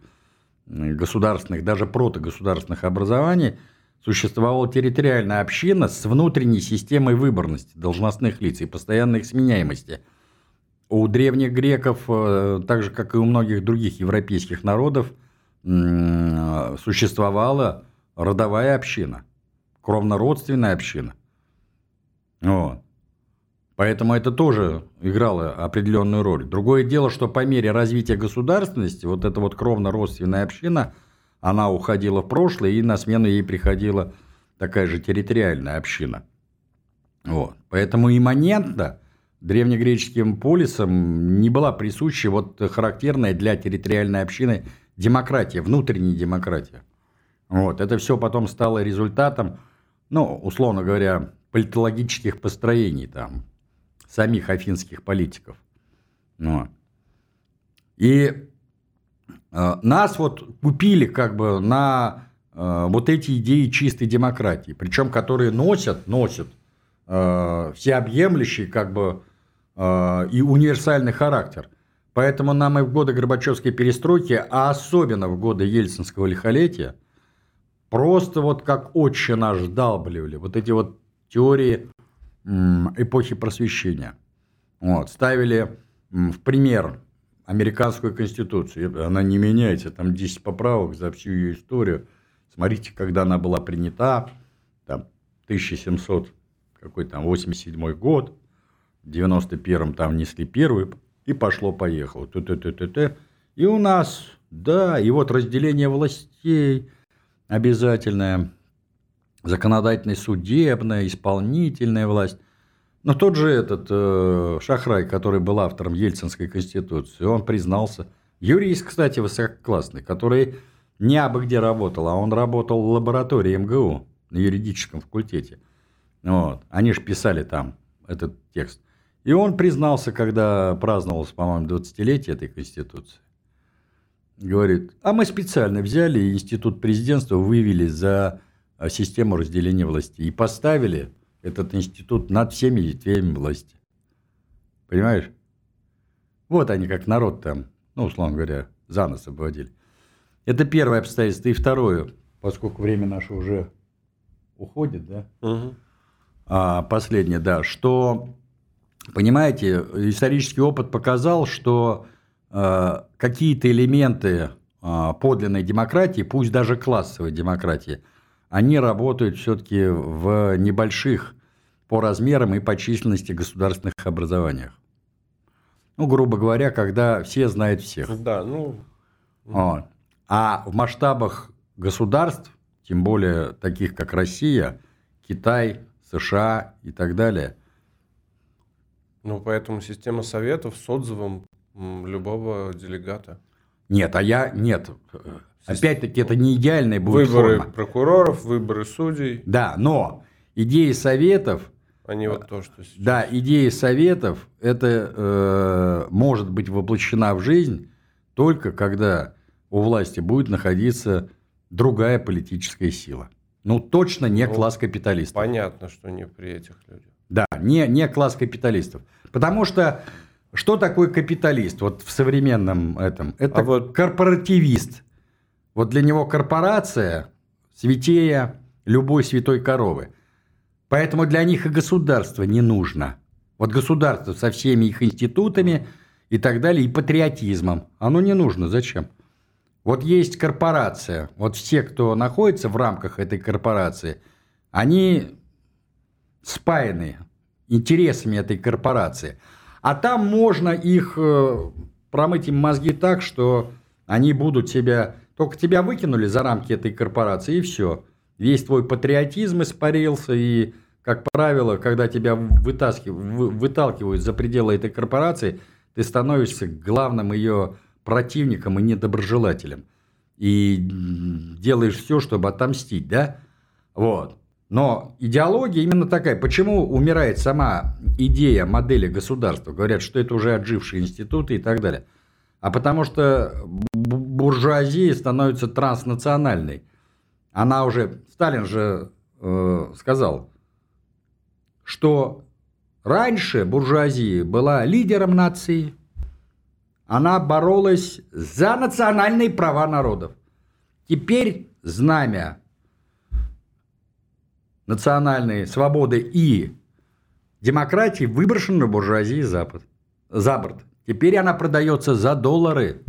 государственных, даже протогосударственных образований, существовала территориальная община с внутренней системой выборности должностных лиц и постоянной их сменяемости. У древних греков, э, так же как и у многих других европейских народов, существовала родовая община, кровнородственная община. Вот. Поэтому это тоже играло определенную роль. Другое дело, что по мере развития государственности вот эта вот кровно-родственная община, она уходила в прошлое, и на смену ей приходила такая же территориальная община. Вот. Поэтому имманентно древнегреческим полисам не была присуща вот характерная для территориальной общины демократия, внутренняя демократия. Вот. Это все потом стало результатом, ну, условно говоря, политологических построений там, самих афинских политиков. Вот. И э, нас вот купили как бы на э, вот эти идеи чистой демократии, причем которые носят, носят э, всеобъемлющий как бы э, и универсальный характер. Поэтому нам и в годы Горбачевской перестройки, а особенно в годы Ельцинского лихолетия, просто вот как отче наш вдалбливали вот эти вот теории эпохи просвещения. Вот, ставили в пример американскую конституцию. Она не меняется, там 10 поправок за всю ее историю. Смотрите, когда она была принята, там 1700, какой там, 87 год, в 91-м там внесли первую, и пошло-поехало. -т -т -т -т. И у нас, да, и вот разделение властей обязательное, законодательная, судебная, исполнительная власть. Но тот же этот э, Шахрай, который был автором Ельцинской конституции, он признался. Юрист, кстати, высококлассный, который не абы где работал, а он работал в лаборатории МГУ на юридическом факультете. Вот. Они же писали там этот текст. И он признался, когда праздновалось, по-моему, 20-летие этой Конституции. Говорит, а мы специально взяли институт президентства, вывели за систему разделения власти и поставили этот институт над всеми ветвями власти. Понимаешь? Вот они как народ там, ну, условно говоря, за нас обводили. Это первое обстоятельство. И второе, поскольку время наше уже уходит, да? Угу. А, последнее, да, что, понимаете, исторический опыт показал, что э, какие-то элементы э, подлинной демократии, пусть даже классовой демократии – они работают все-таки в небольших по размерам и по численности государственных образованиях. Ну, грубо говоря, когда все знают всех. Да, ну... Вот. А в масштабах государств, тем более таких, как Россия, Китай, США и так далее. Ну, поэтому система советов с отзывом любого делегата. Нет, а я... Нет. Опять-таки, это не идеальная будет Выборы форма. прокуроров, выборы судей. Да, но идеи советов, Они вот то, что сейчас. да, идеи советов, это э, может быть воплощена в жизнь только когда у власти будет находиться другая политическая сила. Ну, точно не Ну, класс капиталистов. Понятно, что не при этих людях. Да, не, не класс капиталистов. Потому что что такое капиталист вот в современном этом? Это А вот- корпоративист. Вот для него корпорация святее любой святой коровы. Поэтому для них и государство не нужно. Вот государство со всеми их институтами и так далее, и патриотизмом. Оно не нужно. Зачем? Вот есть корпорация. Вот все, кто находится в рамках этой корпорации, они спаяны интересами этой корпорации. А там можно их э, промыть им мозги так, что они будут себя... Только тебя выкинули за рамки этой корпорации, и все. Весь твой патриотизм испарился, и, как правило, когда тебя вытаскив- вы- выталкивают за пределы этой корпорации, ты становишься главным ее противником и недоброжелателем. И делаешь все, чтобы отомстить, да? Вот. Но идеология именно такая. Почему умирает сама идея модели государства? Говорят, что это уже отжившие институты и так далее. А потому что бу- буржуазия становится транснациональной. Она уже... Сталин же э, сказал, что раньше буржуазия была лидером нации, она боролась за национальные права народов. Теперь знамя национальной свободы и демократии выброшено на буржуазии Запад, за борт. Теперь она продается за доллары.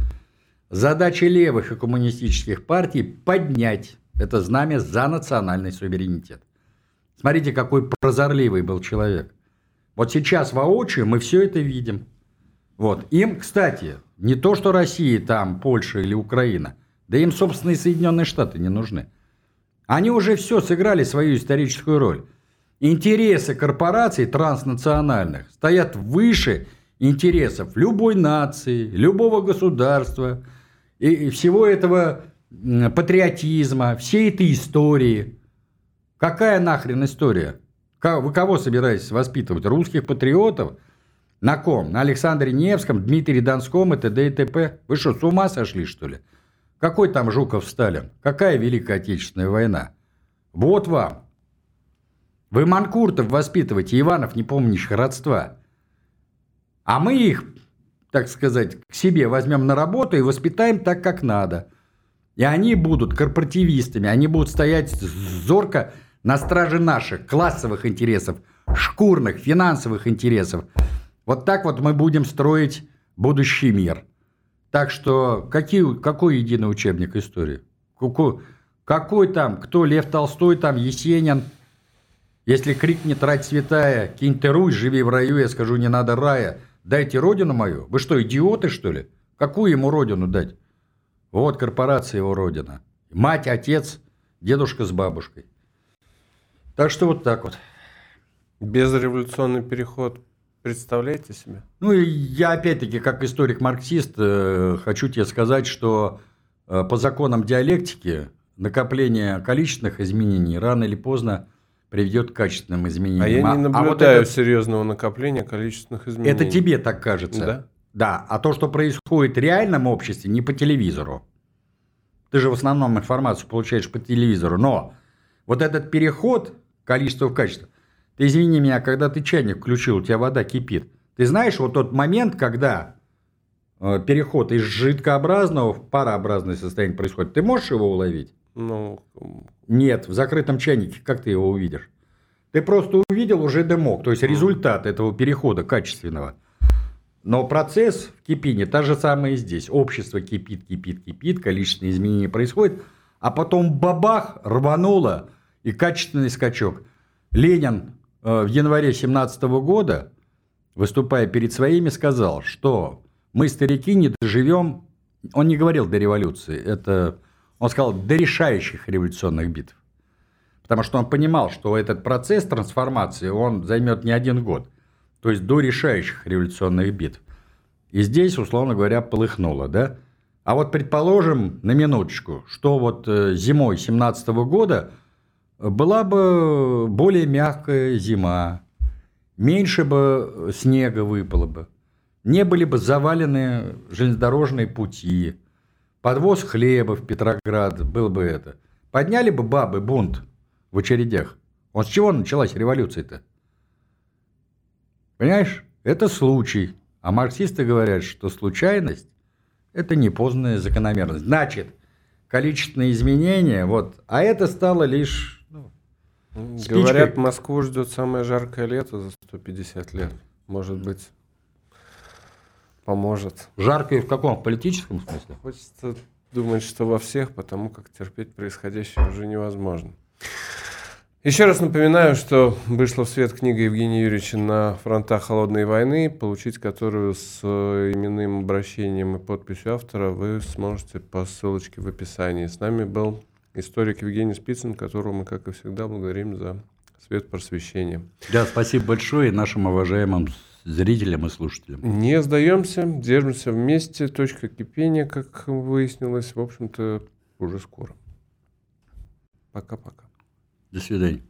Задача левых и коммунистических партий поднять это знамя за национальный суверенитет. Смотрите, какой прозорливый был человек. Вот сейчас воочию мы все это видим. Вот. Им, кстати, не то, что Россия, там, Польша или Украина, да им, собственно, и Соединенные Штаты не нужны. Они уже все сыграли свою историческую роль. Интересы корпораций транснациональных стоят выше интересов любой нации, любого государства и всего этого патриотизма, всей этой истории. Какая нахрен история? Вы кого собираетесь воспитывать? Русских патриотов? На ком? На Александре Невском, Дмитрии Донском и т.д. и т.п.? Вы что, с ума сошли, что ли? Какой там Жуков Сталин? Какая Великая Отечественная война? Вот вам. Вы манкуртов воспитываете, Иванов, не помнящих родства. А мы их, так сказать, к себе возьмем на работу и воспитаем так, как надо. И они будут корпоративистами, они будут стоять зорко на страже наших классовых интересов, шкурных, финансовых интересов. Вот так вот мы будем строить будущий мир. Так что какие, какой единый учебник истории? Какой, там, кто Лев Толстой, там Есенин? Если крикнет «Рать святая», «Кинь ты Русь, живи в раю», я скажу «Не надо рая», «Дайте родину мою». Вы что, идиоты, что ли? Какую ему родину дать? Вот корпорация его родина. Мать, отец, дедушка с бабушкой. Так что вот так вот. Безреволюционный переход. Представляете себе? Ну, я опять-таки, как историк-марксист, э, хочу тебе сказать, что э, по законам диалектики накопление количественных изменений рано или поздно приведет к качественным изменениям. А я не вот наблюдаю это- серьезного накопления количественных изменений. Это тебе так кажется. Да? Да, а то, что происходит в реальном обществе, не по телевизору. Ты же в основном информацию получаешь по телевизору. Но вот этот переход количества в качество. Ты извини меня, когда ты чайник включил, у тебя вода кипит. Ты знаешь вот тот момент, когда э, переход из жидкообразного в парообразное состояние происходит. Ты можешь его уловить? Ну, Нет, в закрытом чайнике как ты его увидишь? Ты просто увидел уже дымок, то есть результат этого перехода качественного. Но процесс в кипении та же самая и здесь. Общество кипит, кипит, кипит, количественные изменения происходят, а потом бабах, рвануло и качественный скачок. Ленин в январе 17 года, выступая перед своими, сказал, что мы, старики, не доживем, он не говорил до революции, это, он сказал, до решающих революционных битв. Потому что он понимал, что этот процесс трансформации, он займет не один год. То есть до решающих революционных битв. И здесь, условно говоря, полыхнуло, да? А вот предположим, на минуточку, что вот э, зимой 17 года была бы более мягкая зима, меньше бы снега выпало бы, не были бы завалены железнодорожные пути, подвоз хлеба в Петроград был бы это. Подняли бы бабы бунт в очередях. Вот с чего началась революция-то? Понимаешь? Это случай. А марксисты говорят, что случайность это не поздняя закономерность. Значит, количественные изменения, вот, а это стало лишь... Ну, Говорят, Москву ждет самое жаркое лето за 150 лет. Может быть, поможет. Жаркое в каком? В политическом смысле? Хочется думать, что во всех, потому как терпеть происходящее уже невозможно. Еще раз напоминаю, что вышла в свет книга Евгения Юрьевича «На фронтах холодной войны», получить которую с э, именным обращением и подписью автора вы сможете по ссылочке в описании. С нами был историк Евгений Спицын, которого мы, как и всегда, благодарим за свет просвещения. Да, спасибо большое нашим уважаемым зрителям и слушателям. Не сдаемся, держимся вместе. Точка кипения, как выяснилось, в общем-то, уже скоро. Пока-пока. До свидания.